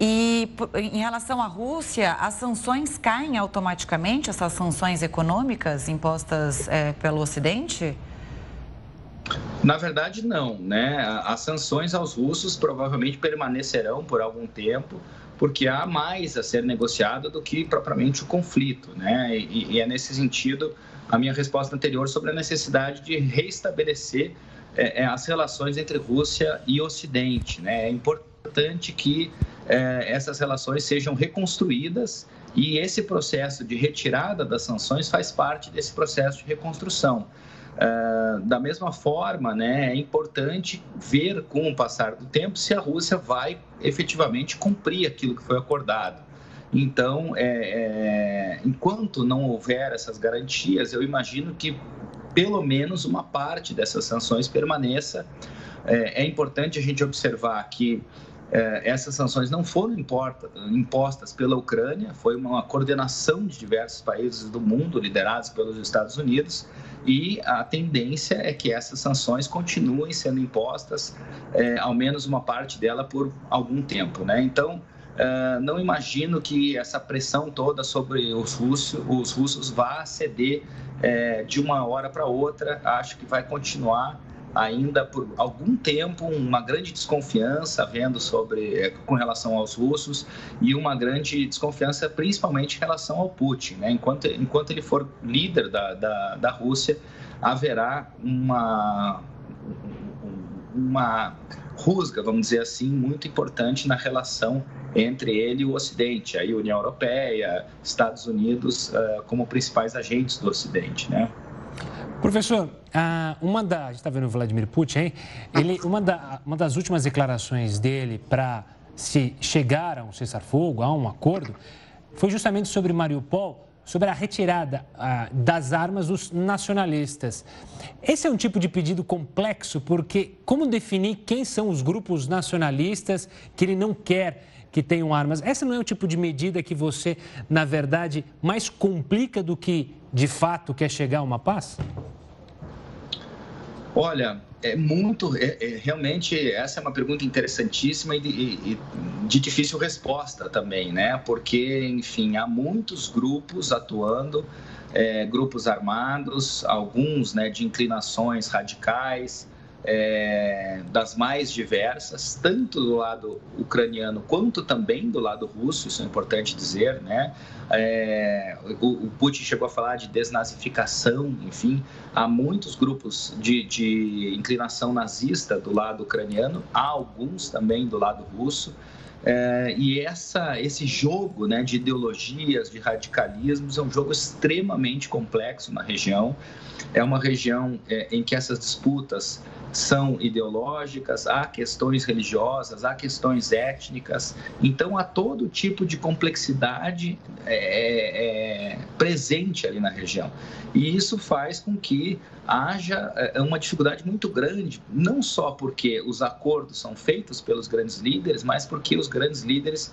E em relação à Rússia, as sanções caem automaticamente, essas sanções econômicas impostas é, pelo Ocidente? Na verdade, não. Né? As sanções aos russos provavelmente permanecerão por algum tempo, porque há mais a ser negociado do que propriamente o conflito. Né? E, e é nesse sentido a minha resposta anterior sobre a necessidade de reestabelecer é, é, as relações entre Rússia e Ocidente. Né? É importante que é, essas relações sejam reconstruídas e esse processo de retirada das sanções faz parte desse processo de reconstrução. Uh, da mesma forma, né, é importante ver com o passar do tempo se a Rússia vai efetivamente cumprir aquilo que foi acordado. Então, é, é, enquanto não houver essas garantias, eu imagino que pelo menos uma parte dessas sanções permaneça. É, é importante a gente observar que é, essas sanções não foram importa, impostas pela Ucrânia, foi uma coordenação de diversos países do mundo, liderados pelos Estados Unidos, e a tendência é que essas sanções continuem sendo impostas, é, ao menos uma parte dela, por algum tempo. Né? Então, é, não imagino que essa pressão toda sobre os russos, os russos vá ceder é, de uma hora para outra. Acho que vai continuar ainda por algum tempo uma grande desconfiança vendo sobre é, com relação aos russos e uma grande desconfiança principalmente em relação ao Putin. Né? Enquanto, enquanto ele for líder da, da, da Rússia, haverá uma, uma rusga, vamos dizer assim, muito importante na relação entre ele e o Ocidente, a União Europeia, Estados Unidos uh, como principais agentes do Ocidente, né? Professor, uma da, a gente está vendo o Vladimir Putin, hein? Ele, uma, da, uma das últimas declarações dele para se chegar a um cessar-fogo, a um acordo, foi justamente sobre Mariupol, sobre a retirada das armas dos nacionalistas. Esse é um tipo de pedido complexo, porque como definir quem são os grupos nacionalistas que ele não quer que tenham armas? Essa não é o tipo de medida que você, na verdade, mais complica do que de fato quer chegar a uma paz? Olha, é muito. É, é, realmente, essa é uma pergunta interessantíssima e de, e de, difícil resposta também, né? Porque, enfim, há muitos grupos atuando, é, grupos armados, alguns né, de inclinações radicais, é, das mais diversas, tanto do lado ucraniano quanto também do lado russo, isso é importante dizer, né? É, o, o, Putin chegou a falar de desnazificação, enfim, há muitos grupos de, de inclinação nazista do lado ucraniano, há alguns também do lado russo. É, e essa, esse jogo né, de ideologias, de radicalismos, é um jogo extremamente complexo na região. É uma região é, em que essas disputas são ideológicas, há questões religiosas, há questões étnicas. Então, há todo tipo de complexidade é, é, presente ali na região. E isso faz com que haja é, uma dificuldade muito grande, não só porque os acordos são feitos pelos grandes líderes, mas porque os grandes líderes,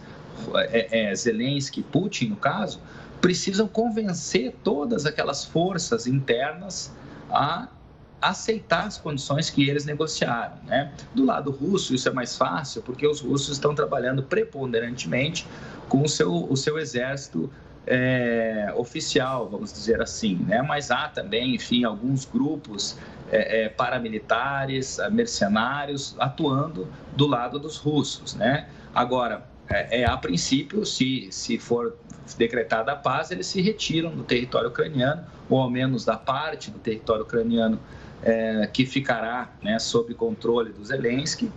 é, é, Zelensky, Putin, no caso, precisam convencer todas aquelas forças internas a aceitar as condições que eles negociaram. Né? Do lado russo, isso é mais fácil, porque os russos estão trabalhando preponderantemente com o seu, o seu exército é, oficial, vamos dizer assim. Né? Mas há também, enfim, alguns grupos é, é, paramilitares, mercenários, atuando do lado dos russos. Né? Agora, é, é, a princípio, se, se for decretada a paz, eles se retiram do território ucraniano, ou ao menos da parte do território ucraniano é, que ficará né, sob controle do Zelensky.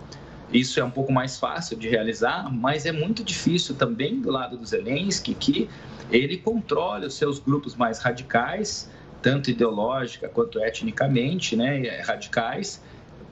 Isso é um pouco mais fácil de realizar, mas é muito difícil também do lado do Zelensky que ele controle os seus grupos mais radicais, tanto ideológica quanto etnicamente, né, radicais,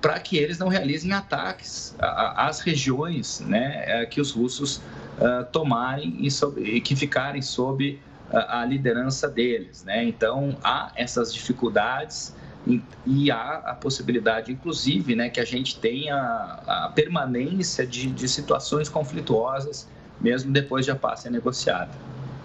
para que eles não realizem ataques às regiões né, é, que os russos uh, tomarem e, sob, e, que ficarem sob a, a liderança deles. Né? Então, há essas dificuldades e, há a possibilidade, inclusive, né, que a gente tenha a permanência de, de situações conflituosas, mesmo depois de a paz ser negociada.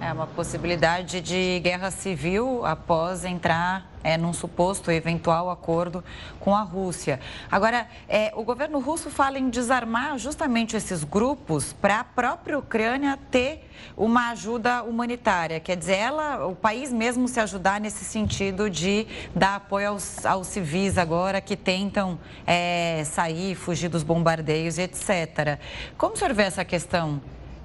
É uma possibilidade de guerra civil após entrar é, num suposto eventual acordo com a Rússia. Agora, é, o governo russo fala em desarmar justamente esses grupos para a própria Ucrânia ter uma ajuda humanitária. Quer dizer, ela, o país mesmo se ajudar nesse sentido de dar apoio aos, aos civis agora que tentam é, sair, fugir dos bombardeios, etc. Como o senhor vê essa questão?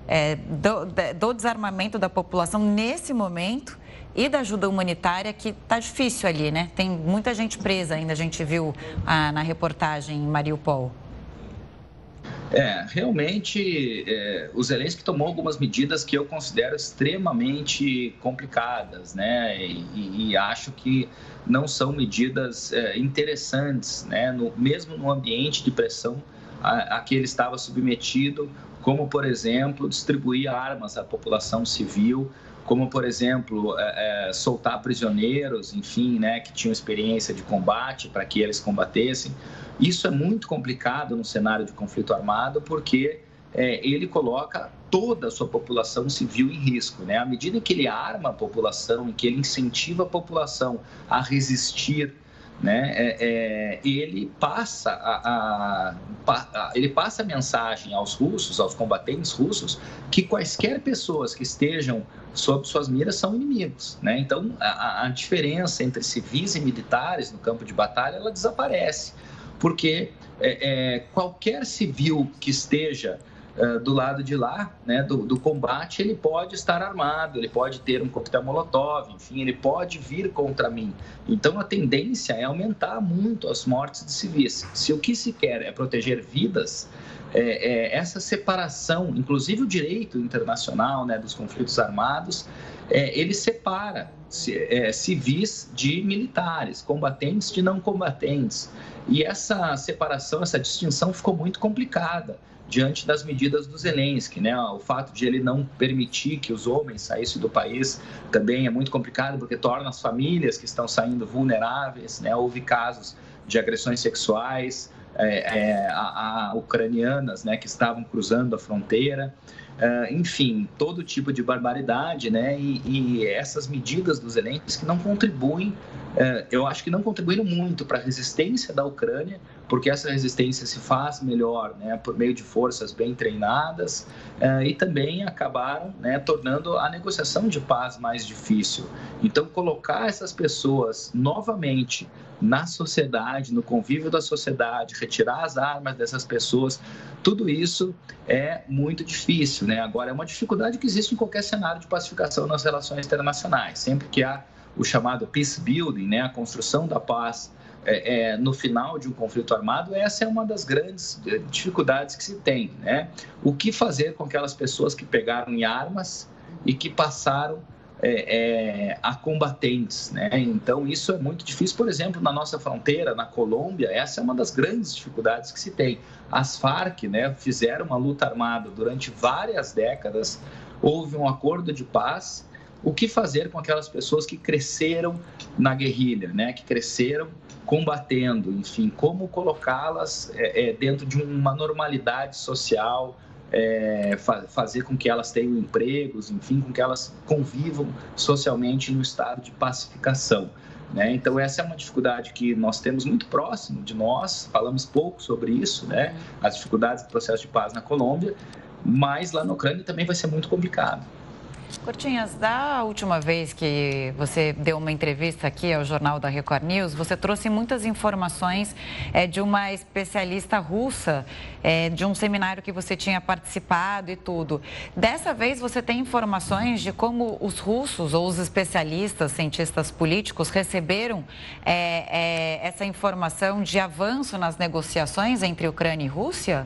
É, do, do, desarmamento da população nesse momento e da ajuda humanitária que está difícil ali, né? Tem muita gente presa ainda, a gente viu ah, na reportagem em Mariupol. É, realmente, é, o Zelensky tomou algumas medidas que eu considero extremamente complicadas, né? E, e acho que não são medidas é, interessantes, né? No, mesmo no ambiente de pressão a, a que ele estava submetido, como, por exemplo, distribuir armas à população civil, como, por exemplo, é, é, soltar prisioneiros, enfim, né, que tinham experiência de combate para que eles combatessem. Isso é muito complicado no cenário de conflito armado, porque é, ele coloca toda a sua população civil em risco. Né? À medida que ele arma a população e que ele incentiva a população a resistir né, é, é, ele passa a, a, a, ele passa a mensagem aos russos, aos combatentes russos, que quaisquer pessoas que estejam sob suas miras são inimigos, né? Então a, a diferença entre civis e militares no campo de batalha ela desaparece, porque é, é qualquer civil que esteja uh, do lado de lá, né, do, do, combate, ele pode estar armado, ele pode ter um coquetel molotov, enfim, ele pode vir contra mim. Então a tendência é aumentar muito as mortes de civis. Se o que se quer é proteger vidas, é, é, essa separação, inclusive o direito internacional né, dos conflitos armados, é, ele separa é, civis de militares, combatentes de não combatentes. E essa separação, essa distinção ficou muito complicada diante das medidas do Zelensky, né? O fato de ele não permitir que os homens saíssem do país também é muito complicado porque torna as famílias que estão saindo vulneráveis, né? Houve casos de agressões sexuais é, é, a, a ucranianas, né? Que estavam cruzando a fronteira. Uh, enfim, todo tipo de barbaridade, né? E, e essas medidas dos Zelensky que não contribuem, uh, eu acho que não contribuíram muito para a resistência da Ucrânia, porque essa resistência se faz melhor, né? Por meio de forças bem treinadas uh, e também acabaram, né? Tornando a negociação de paz mais difícil. Então, colocar essas pessoas novamente na sociedade, no convívio da sociedade, retirar as armas dessas pessoas, tudo isso é muito difícil, né? Agora, é uma dificuldade que existe em qualquer cenário de pacificação nas relações internacionais. Sempre que há o chamado peace building, né? A construção da paz é, é, no final de um conflito armado, essa é uma das grandes eh, dificuldades que se tem, né? O que fazer com aquelas pessoas que pegaram em armas e que passaram é, é, a combatentes. Né? Então, isso é muito difícil. Por exemplo, na nossa fronteira, na Colômbia, essa é uma das grandes dificuldades que se tem. As Farc né, fizeram uma luta armada durante várias décadas, houve um acordo de paz. O que fazer com aquelas pessoas que cresceram na guerrilha, né? que cresceram combatendo, enfim, como colocá-las é, é dentro de uma normalidade social, é, fa fazer com que elas tenham empregos, enfim, com que elas convivam socialmente no estado de pacificação. Né? Então, essa é uma dificuldade que nós temos muito próximo de nós, falamos pouco sobre isso, né? as dificuldades do processo de paz na Colômbia, mas lá na Ucrânia também vai ser muito complicado. Cortinhas, da última vez que você deu uma entrevista aqui ao Jornal da Record News, você trouxe muitas informações é, de uma especialista russa, é, de um seminário que você tinha participado e tudo. Dessa vez você tem informações de como os russos ou os especialistas, cientistas políticos, receberam é, essa informação de avanço nas negociações entre Ucrânia e Rússia?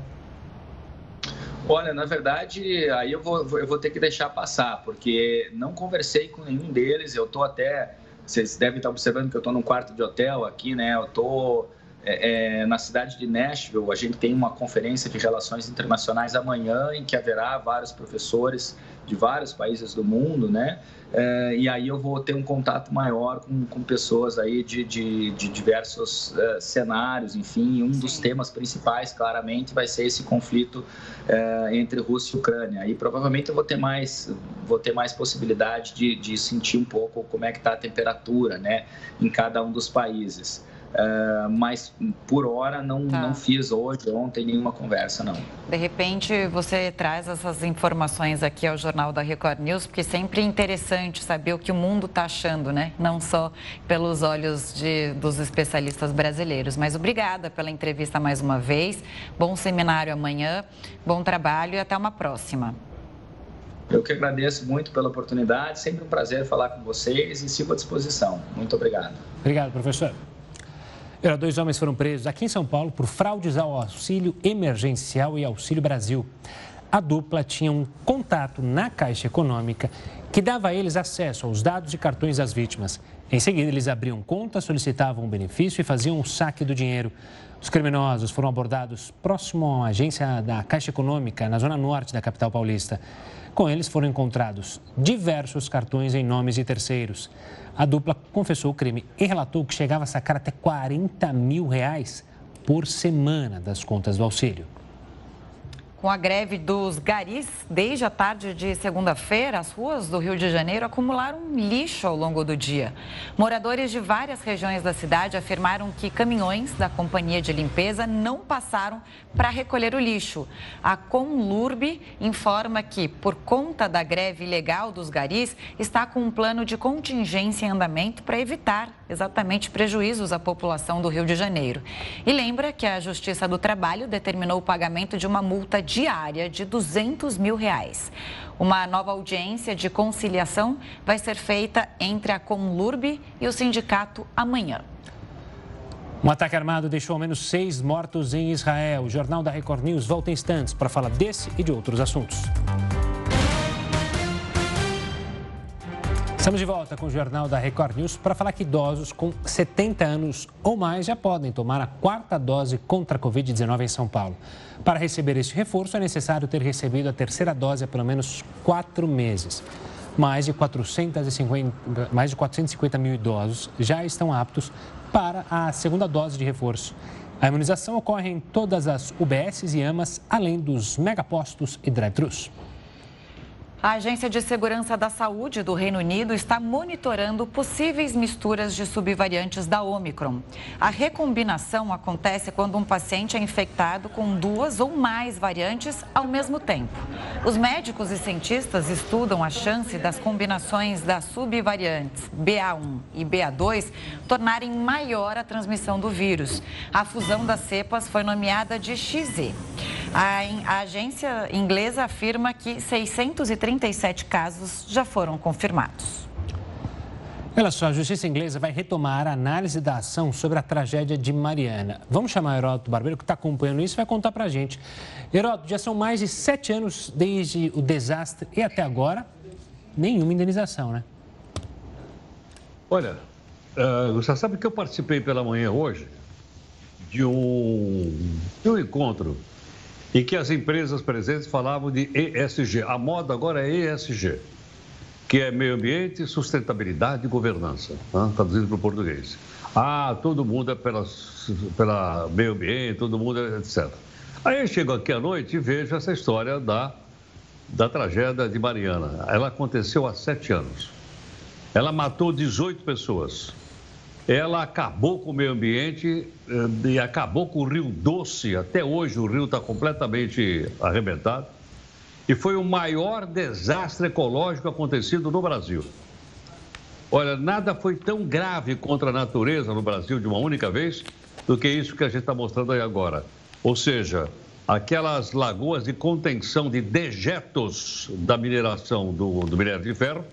Olha, na verdade, aí eu vou, eu vou ter que deixar passar, porque não conversei com nenhum deles. Eu estou até. Vocês devem estar observando que eu estou num quarto de hotel aqui, né? Eu estou é, é, na cidade de Nashville. A gente tem uma conferência de relações internacionais amanhã, em que haverá vários professores de vários países do mundo, né? É, e aí eu vou ter um contato maior com, com pessoas aí de, de, de diversos é, cenários, enfim, um Sim. dos temas principais, claramente, vai ser esse conflito é, entre Rússia e Ucrânia. E provavelmente eu vou ter mais, vou ter mais possibilidade de, de sentir um pouco como é que está a temperatura, né, em cada um dos países. Uh, mas por hora não, tá. não fiz hoje, ontem, nenhuma conversa, não. De repente você traz essas informações aqui ao Jornal da Record News, porque sempre é interessante saber o que o mundo está achando, né? Não só pelos olhos de, dos especialistas brasileiros. Mas obrigada pela entrevista mais uma vez. Bom seminário amanhã, bom trabalho e até uma próxima. Eu que agradeço muito pela oportunidade, sempre um prazer falar com vocês e sigo à disposição. Muito obrigado. Obrigado, professor. Dois homens foram presos aqui em São Paulo por fraudes ao auxílio emergencial e auxílio Brasil. A dupla tinha um contato na Caixa Econômica que dava a eles acesso aos dados e cartões das vítimas. Em seguida, eles abriam conta, solicitavam um benefício e faziam o saque do dinheiro. Os criminosos foram abordados próximo uma agência da Caixa Econômica, na zona norte da capital paulista. Com eles foram encontrados diversos cartões em nomes de terceiros. A dupla confessou o crime e relatou que chegava a sacar até 40 mil reais por semana das contas do auxílio. Com a greve dos garis, desde a tarde de segunda-feira, as ruas do Rio de Janeiro acumularam lixo ao longo do dia. Moradores de várias regiões da cidade afirmaram que caminhões da companhia de limpeza não passaram para recolher o lixo. A Conlurb informa que, por conta da greve ilegal dos garis, está com um plano de contingência em andamento para evitar exatamente prejuízos à população do Rio de Janeiro. E lembra que a Justiça do Trabalho determinou o pagamento de uma multa diária de 200 mil reais. Uma nova audiência de conciliação vai ser feita entre a Conlurb e o sindicato amanhã. Um ataque armado deixou ao menos seis mortos em Israel. O Jornal da Record News volta em instantes para falar desse e de outros assuntos. Estamos de volta com o Jornal da Record News para falar que idosos com 70 anos ou mais já podem tomar a quarta dose contra a Covid-19 em São Paulo. Para receber este reforço, é necessário ter recebido a terceira dose há pelo menos quatro meses. Mais de, 450, mais de 450 mil idosos já estão aptos para a segunda dose de reforço. A imunização ocorre em todas as UBSs e AMAs, além dos megapostos e drive-thrus. A Agência de Segurança da Saúde do Reino Unido está monitorando possíveis misturas de subvariantes da Omicron. A recombinação acontece quando um paciente é infectado com duas ou mais variantes ao mesmo tempo. Os médicos e cientistas estudam a chance das combinações das subvariantes BA1 e BA2 tornarem maior a transmissão do vírus. A fusão das cepas foi nomeada de XZ. A, agência inglesa afirma que 637 casos já foram confirmados. Olha só, a justiça inglesa vai retomar a análise da ação sobre a tragédia de Mariana. Vamos chamar o Heródoto Barbeiro, que está acompanhando isso, e vai contar para a gente. Heródoto, já são mais de sete anos desde o desastre e até agora, nenhuma indenização, né? Olha, uh, você sabe que eu participei pela manhã hoje de um, de um encontro em que as empresas presentes falavam de ESG. A moda agora é ESG, que é meio ambiente, sustentabilidade e governança, né? traduzido para o português. Ah, todo mundo é pela, pela meio ambiente, todo mundo é etc. Aí eu chego aqui à noite e vejo essa história da, da tragédia de Mariana. Ela aconteceu há sete anos. Ela matou 18 pessoas ela acabou com o meio ambiente eh, e acabou com o Rio Doce. Até hoje o rio está completamente arrebentado. E foi o maior desastre ecológico acontecido no Brasil. Olha, nada foi tão grave contra a natureza no Brasil de uma única vez do que isso que a gente está mostrando aí agora. Ou seja, aquelas lagoas de contenção de dejetos da mineração do, do minério de ferro,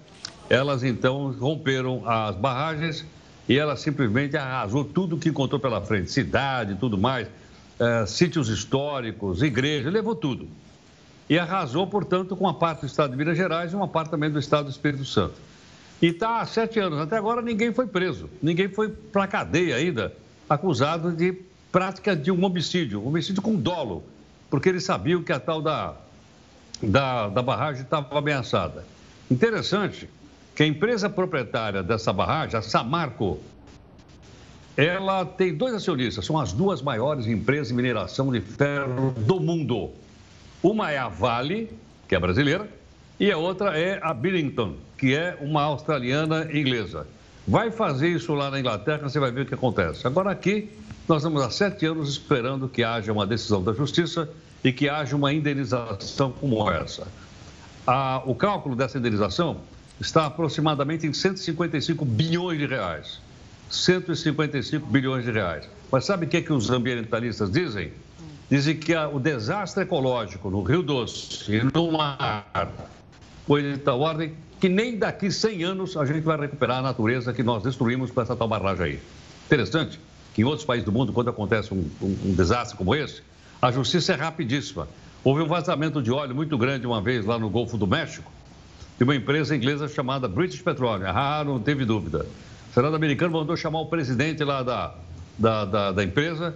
elas então romperam as barragens e ela simplesmente arrasou tudo que encontrou pela frente cidade, tudo mais, é, sítios históricos, igrejas, levou tudo. E arrasou, portanto, com uma parte do estado de Minas Gerais e uma parte também do estado do Espírito Santo. E está há sete anos. Até agora ninguém foi preso, ninguém foi para a cadeia ainda, acusado de prática de um homicídio, um homicídio com dolo, porque eles sabiam que a tal da, da, da barragem estava ameaçada. Interessante que a empresa proprietária dessa barragem, a Samarco, ela tem dois acionistas, são as duas maiores empresas de mineração de ferro do mundo. Uma é a Vale, que é brasileira, e a outra é a Billington, que é uma australiana inglesa. Vai fazer isso lá na Inglaterra, você vai ver o que acontece. Agora aqui, nós estamos há sete anos esperando que haja uma decisão da Justiça e que haja uma indenização como essa. Ah, o cálculo dessa indenização está aproximadamente em 155 bilhões de reais. 155 bilhões de reais. Mas sabe o que, é que os ambientalistas dizem? Dizem que o desastre ecológico no Rio Doce e no mar foi de tal ordem que nem daqui 100 anos a gente vai recuperar a natureza que nós destruímos com essa tal barragem aí. Interessante que em outros países do mundo, quando acontece um, um, um desastre como esse, a justiça é rapidíssima. Houve um vazamento de óleo muito grande uma vez lá no Golfo do México de uma empresa inglesa chamada British Petroleum. Ah, não teve dúvida. O Senado americano mandou chamar o presidente lá da, da, da, da empresa,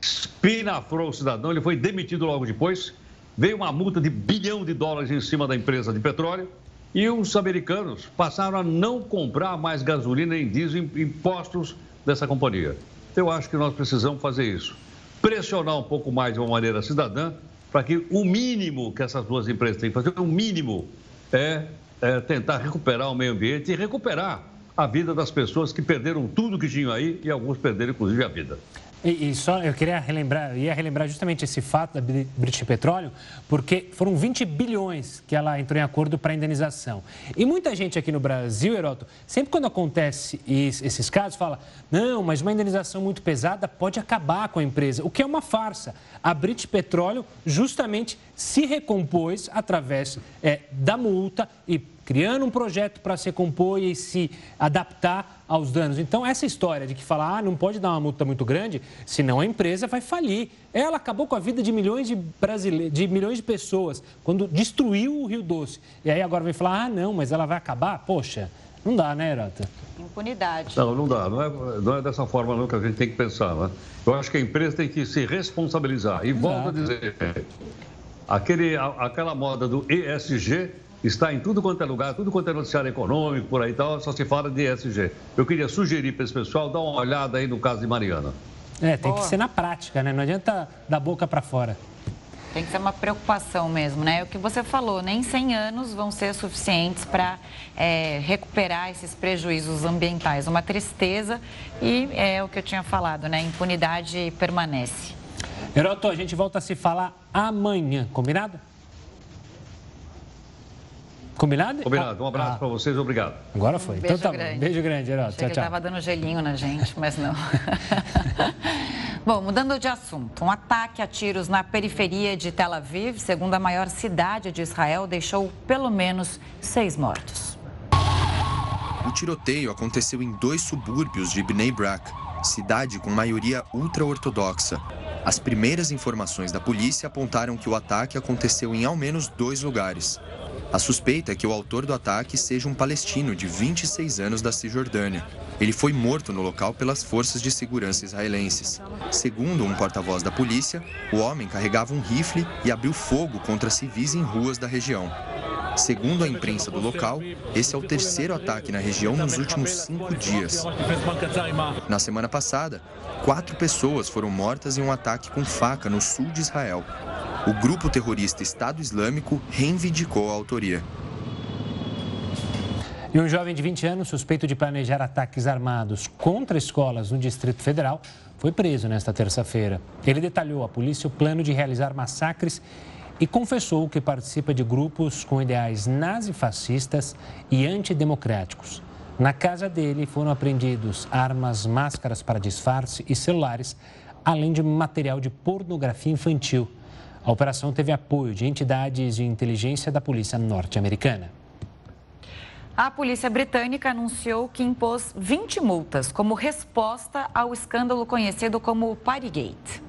espinafrou o cidadão, ele foi demitido logo depois. Veio uma multa de bilhão de dólares em cima da empresa de petróleo e os americanos passaram a não comprar mais gasolina em diesel impostos dessa companhia. Eu acho que nós precisamos fazer isso. Pressionar um pouco mais de uma maneira cidadã para que o mínimo que essas duas empresas têm que fazer, o mínimo, é, é tentar recuperar o meio ambiente e recuperar a vida das pessoas que perderam tudo que tinham aí e alguns perderam, inclusive, a vida. E, e, só eu queria relembrar, ia relembrar justamente esse fato da British Petroleum, porque foram 20 bilhões que ela entrou em acordo para indenização. E muita gente aqui no Brasil, Heroto, sempre quando acontece esses casos, fala: não, mas uma indenização muito pesada pode acabar com a empresa, o que é uma farsa. A British Petroleum justamente se recompôs através é, da multa e criando um projeto para se compor e se adaptar aos danos. Então, essa história de que falar, ah, não pode dar uma multa muito grande, senão a empresa vai falir. Ela acabou com a vida de milhões de, brasile... de milhões de pessoas quando destruiu o Rio Doce. E aí agora vem falar, ah, não, mas ela vai acabar? Poxa, não dá, né, Herata? Impunidade. Não, não dá. Não é, não é dessa forma não que a gente tem que pensar. Né? Eu acho que a empresa tem que se responsabilizar. E Exato. volto a dizer, aquele, aquela moda do ESG está em tudo quanto é lugar, tudo quanto é noticiário econômico, por aí e tal, só se fala de ESG. Eu queria sugerir para esse pessoal dar uma olhada aí no caso de Mariana. É, tem Boa. que ser na prática, né? Não adianta da boca para fora. Tem que ser uma preocupação mesmo, né? É o que você falou, nem 100 anos vão ser suficientes para é, recuperar esses prejuízos ambientais. Uma tristeza e é o que eu tinha falado, né? Impunidade permanece. Heroto, a gente volta a se falar amanhã, combinado? Combinado? Combinado. Um abraço ah. para vocês, obrigado. Agora foi. Um então tá grande. bom. Beijo grande, Geraldo. Tchau, tchau. estava dando gelinho na gente, mas não. bom, mudando de assunto. Um ataque a tiros na periferia de Tel Aviv, segundo a maior cidade de Israel, deixou pelo menos seis mortos. O tiroteio aconteceu em dois subúrbios de Bnei Brak, cidade com maioria ultra-ortodoxa. As primeiras informações da polícia apontaram que o ataque aconteceu em ao menos dois lugares. A suspeita é que o autor do ataque seja um palestino de 26 anos da Cisjordânia. Ele foi morto no local pelas forças de segurança israelenses. Segundo um porta-voz da polícia, o homem carregava um rifle e abriu fogo contra civis em ruas da região. Segundo a imprensa do local, esse é o terceiro ataque na região nos últimos cinco dias. Na semana passada, quatro pessoas foram mortas em um ataque com faca no sul de Israel. O grupo terrorista Estado Islâmico reivindicou a autoria. E um jovem de 20 anos, suspeito de planejar ataques armados contra escolas no Distrito Federal, foi preso nesta terça-feira. Ele detalhou à polícia o plano de realizar massacres e confessou que participa de grupos com ideais nazifascistas e antidemocráticos. Na casa dele foram apreendidos armas, máscaras para disfarce e celulares, além de material de pornografia infantil. A operação teve apoio de entidades de inteligência da polícia norte-americana. A polícia britânica anunciou que impôs 20 multas como resposta ao escândalo conhecido como Partygate.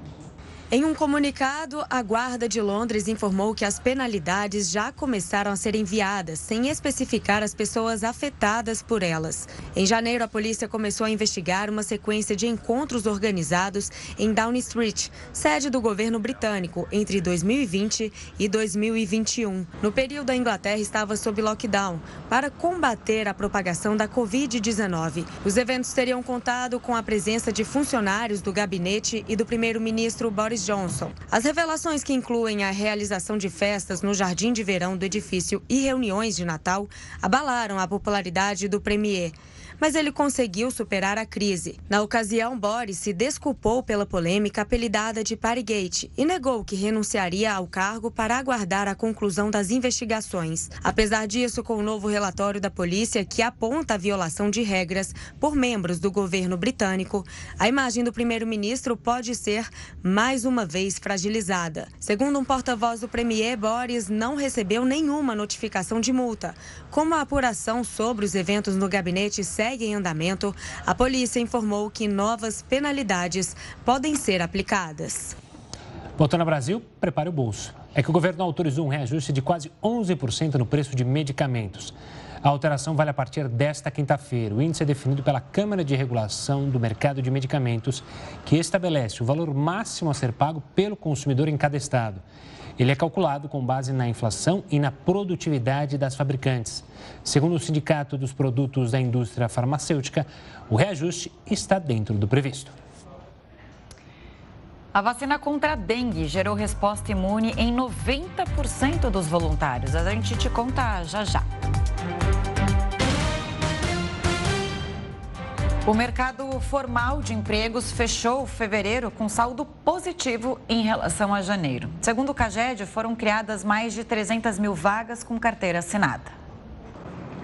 Em um comunicado, a Guarda de Londres informou que as penalidades já começaram a ser enviadas, sem especificar as pessoas afetadas por elas. Em janeiro, a polícia começou a investigar uma sequência de encontros organizados em Downing Street, sede do governo britânico, entre 2020 e 2021. No período, a Inglaterra estava sob lockdown para combater a propagação da Covid-19. Os eventos teriam contado com a presença de funcionários do gabinete e do primeiro-ministro Boris Boris Johnson. As revelações que incluem a realização de festas no jardim de verão do edifício e reuniões de Natal abalaram a popularidade do premier mas ele conseguiu superar a crise. Na ocasião, Boris se desculpou pela polêmica apelidada de Partygate e negou que renunciaria ao cargo para aguardar a conclusão das investigações. Apesar disso, com o novo relatório da polícia que aponta a violação de regras por membros do governo britânico, a imagem do primeiro-ministro pode ser mais uma vez fragilizada. Segundo um porta-voz do premier, Boris não recebeu nenhuma notificação de multa. Como a apuração sobre os eventos no gabinete segue em andamento, a polícia informou que novas penalidades podem ser aplicadas. Voltando ao Brasil, prepare o bolso. É que o governo autorizou um reajuste de quase 11% no preço de medicamentos. A alteração vale a partir desta quinta-feira. O índice é definido pela Câmara de Regulação do Mercado de Medicamentos, que estabelece o valor máximo a ser pago pelo consumidor em cada estado. Ele é calculado com base na inflação e na produtividade das fabricantes. Segundo o Sindicato dos Produtos da Indústria Farmacêutica, o reajuste está dentro do previsto. A vacina contra a dengue gerou resposta imune em 90% dos voluntários. A gente te conta já já. O mercado formal de empregos fechou fevereiro com saldo positivo em relação a janeiro. Segundo o CAGED, foram criadas mais de 300 mil vagas com carteira assinada.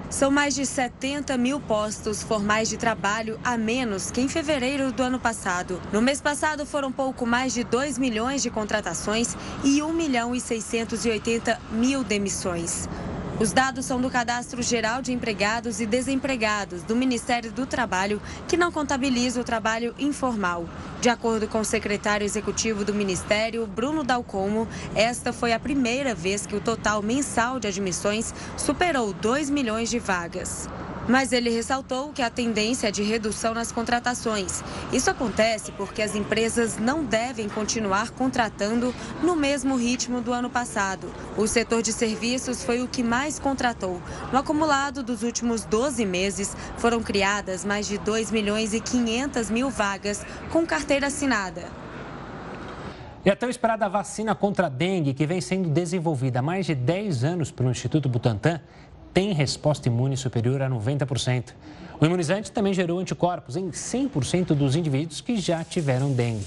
São mais de 70 mil postos formais de trabalho a menos que em fevereiro do ano passado. No mês passado foram pouco mais de 2 milhões de contratações e 1 milhão e 680 mil demissões. Os dados são do Cadastro Geral de Empregados e Desempregados do Ministério do Trabalho, que não contabiliza o trabalho informal. De acordo com o secretário executivo do Ministério, Bruno Dalcomo, esta foi a primeira vez que o total mensal de admissões superou 2 milhões de vagas. Mas ele ressaltou que a tendência é de redução nas contratações. Isso acontece porque as empresas não devem continuar contratando no mesmo ritmo do ano passado. O setor de serviços foi o que mais contratou. No acumulado dos últimos 12 meses, foram criadas mais de 2 milhões e 500 mil vagas com carteira assinada. E a tão esperada vacina contra a dengue, que vem sendo desenvolvida há mais de 10 anos pelo Instituto Butantan, tem resposta imune superior a 90%. O imunizante também gerou anticorpos em 100% dos indivíduos que já tiveram dengue.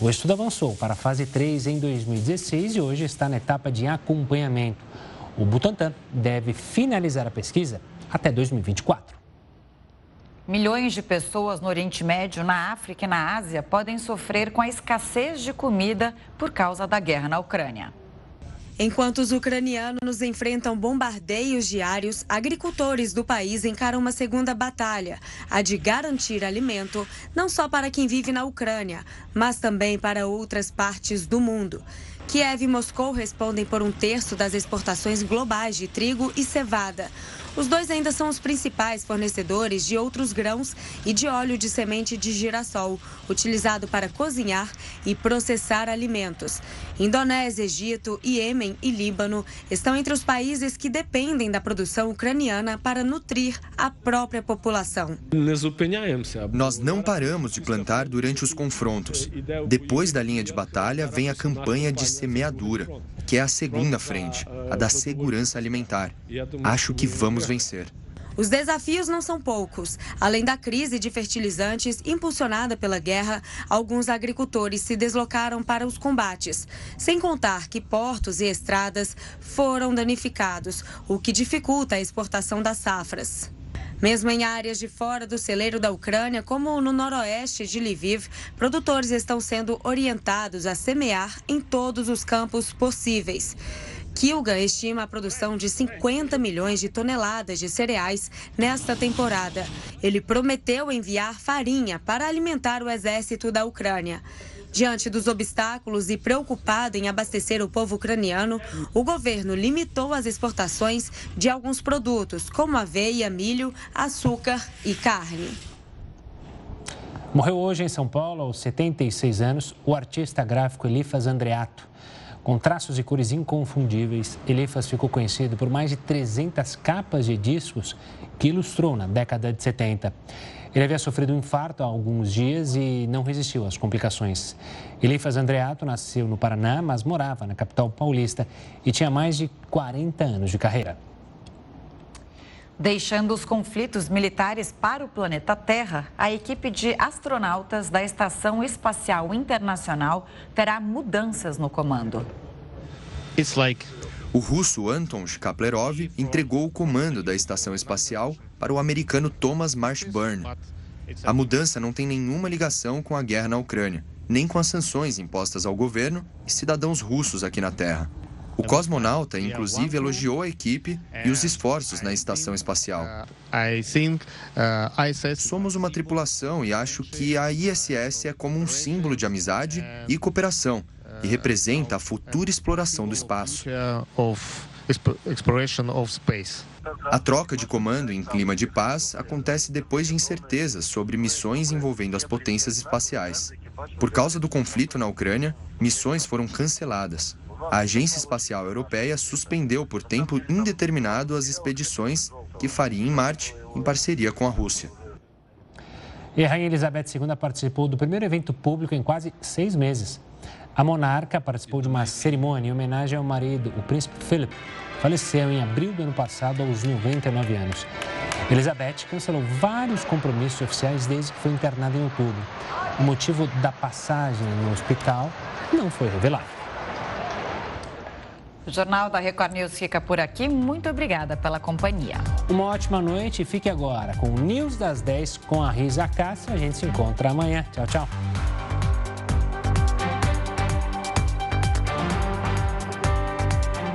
O estudo avançou para a fase 3 em 2016 e hoje está na etapa de acompanhamento. O Butantan deve finalizar a pesquisa até 2024. Milhões de pessoas no Oriente Médio, na África e na Ásia podem sofrer com a escassez de comida por causa da guerra na Ucrânia. Enquanto os ucranianos enfrentam bombardeios diários, agricultores do país encaram uma segunda batalha, a de garantir alimento não só para quem vive na Ucrânia, mas também para outras partes do mundo. Kiev e Moscou respondem por um terço das exportações globais de trigo e cevada. Os dois ainda são os principais fornecedores de outros grãos e de óleo de semente de girassol, utilizado para cozinhar e processar alimentos. Indonésia, Egito, Iêmen e Líbano estão entre os países que dependem da produção ucraniana para nutrir a própria população. Nós não paramos de plantar durante os confrontos. Depois da linha de batalha, vem a campanha de semeadura que é a segunda frente, a da segurança alimentar. Acho que vamos vencer. Os desafios não são poucos. Além da crise de fertilizantes impulsionada pela guerra, alguns agricultores se deslocaram para os combates. Sem contar que portos e estradas foram danificados, o que dificulta a exportação das safras. Mesmo em áreas de fora do celeiro da Ucrânia, como no noroeste de Lviv, produtores estão sendo orientados a semear em todos os campos possíveis. Kilga estima a produção de 50 milhões de toneladas de cereais nesta temporada. Ele prometeu enviar farinha para alimentar o exército da Ucrânia. Diante dos obstáculos e preocupado em abastecer o povo ucraniano, o governo limitou as exportações de alguns produtos, como aveia, milho, açúcar e carne. Morreu hoje em São Paulo, aos 76 anos, o artista gráfico Elifas Andreato. Com traços e cores inconfundíveis, Elifas ficou conhecido por mais de 300 capas de discos que ilustrou na década de 70. Ele havia sofrido um infarto há alguns dias e não resistiu às complicações. Elifas Andreato nasceu no Paraná, mas morava na capital paulista e tinha mais de 40 anos de carreira. Deixando os conflitos militares para o planeta Terra, a equipe de astronautas da Estação Espacial Internacional terá mudanças no comando. O russo Anton Shkaplerov entregou o comando da estação espacial para o americano Thomas Marshburn. A mudança não tem nenhuma ligação com a guerra na Ucrânia, nem com as sanções impostas ao governo e cidadãos russos aqui na Terra. O cosmonauta, inclusive, elogiou a equipe e os esforços na estação espacial. Somos uma tripulação e acho que a ISS é como um símbolo de amizade e cooperação e representa a futura exploração do espaço. A troca de comando em clima de paz acontece depois de incertezas sobre missões envolvendo as potências espaciais. Por causa do conflito na Ucrânia, missões foram canceladas. A Agência Espacial Europeia suspendeu por tempo indeterminado as expedições que faria em Marte em parceria com a Rússia. E a Rainha Elizabeth II participou do primeiro evento público em quase seis meses. A monarca participou de uma cerimônia em homenagem ao marido, o príncipe Philip, faleceu em abril do ano passado aos 99 anos. Elizabeth cancelou vários compromissos oficiais desde que foi internada em outubro. O motivo da passagem no hospital não foi revelado. O Jornal da Record News fica por aqui. Muito obrigada pela companhia. Uma ótima noite e fique agora com o News das 10 com a Risa Cássia. A gente se encontra amanhã. Tchau, tchau.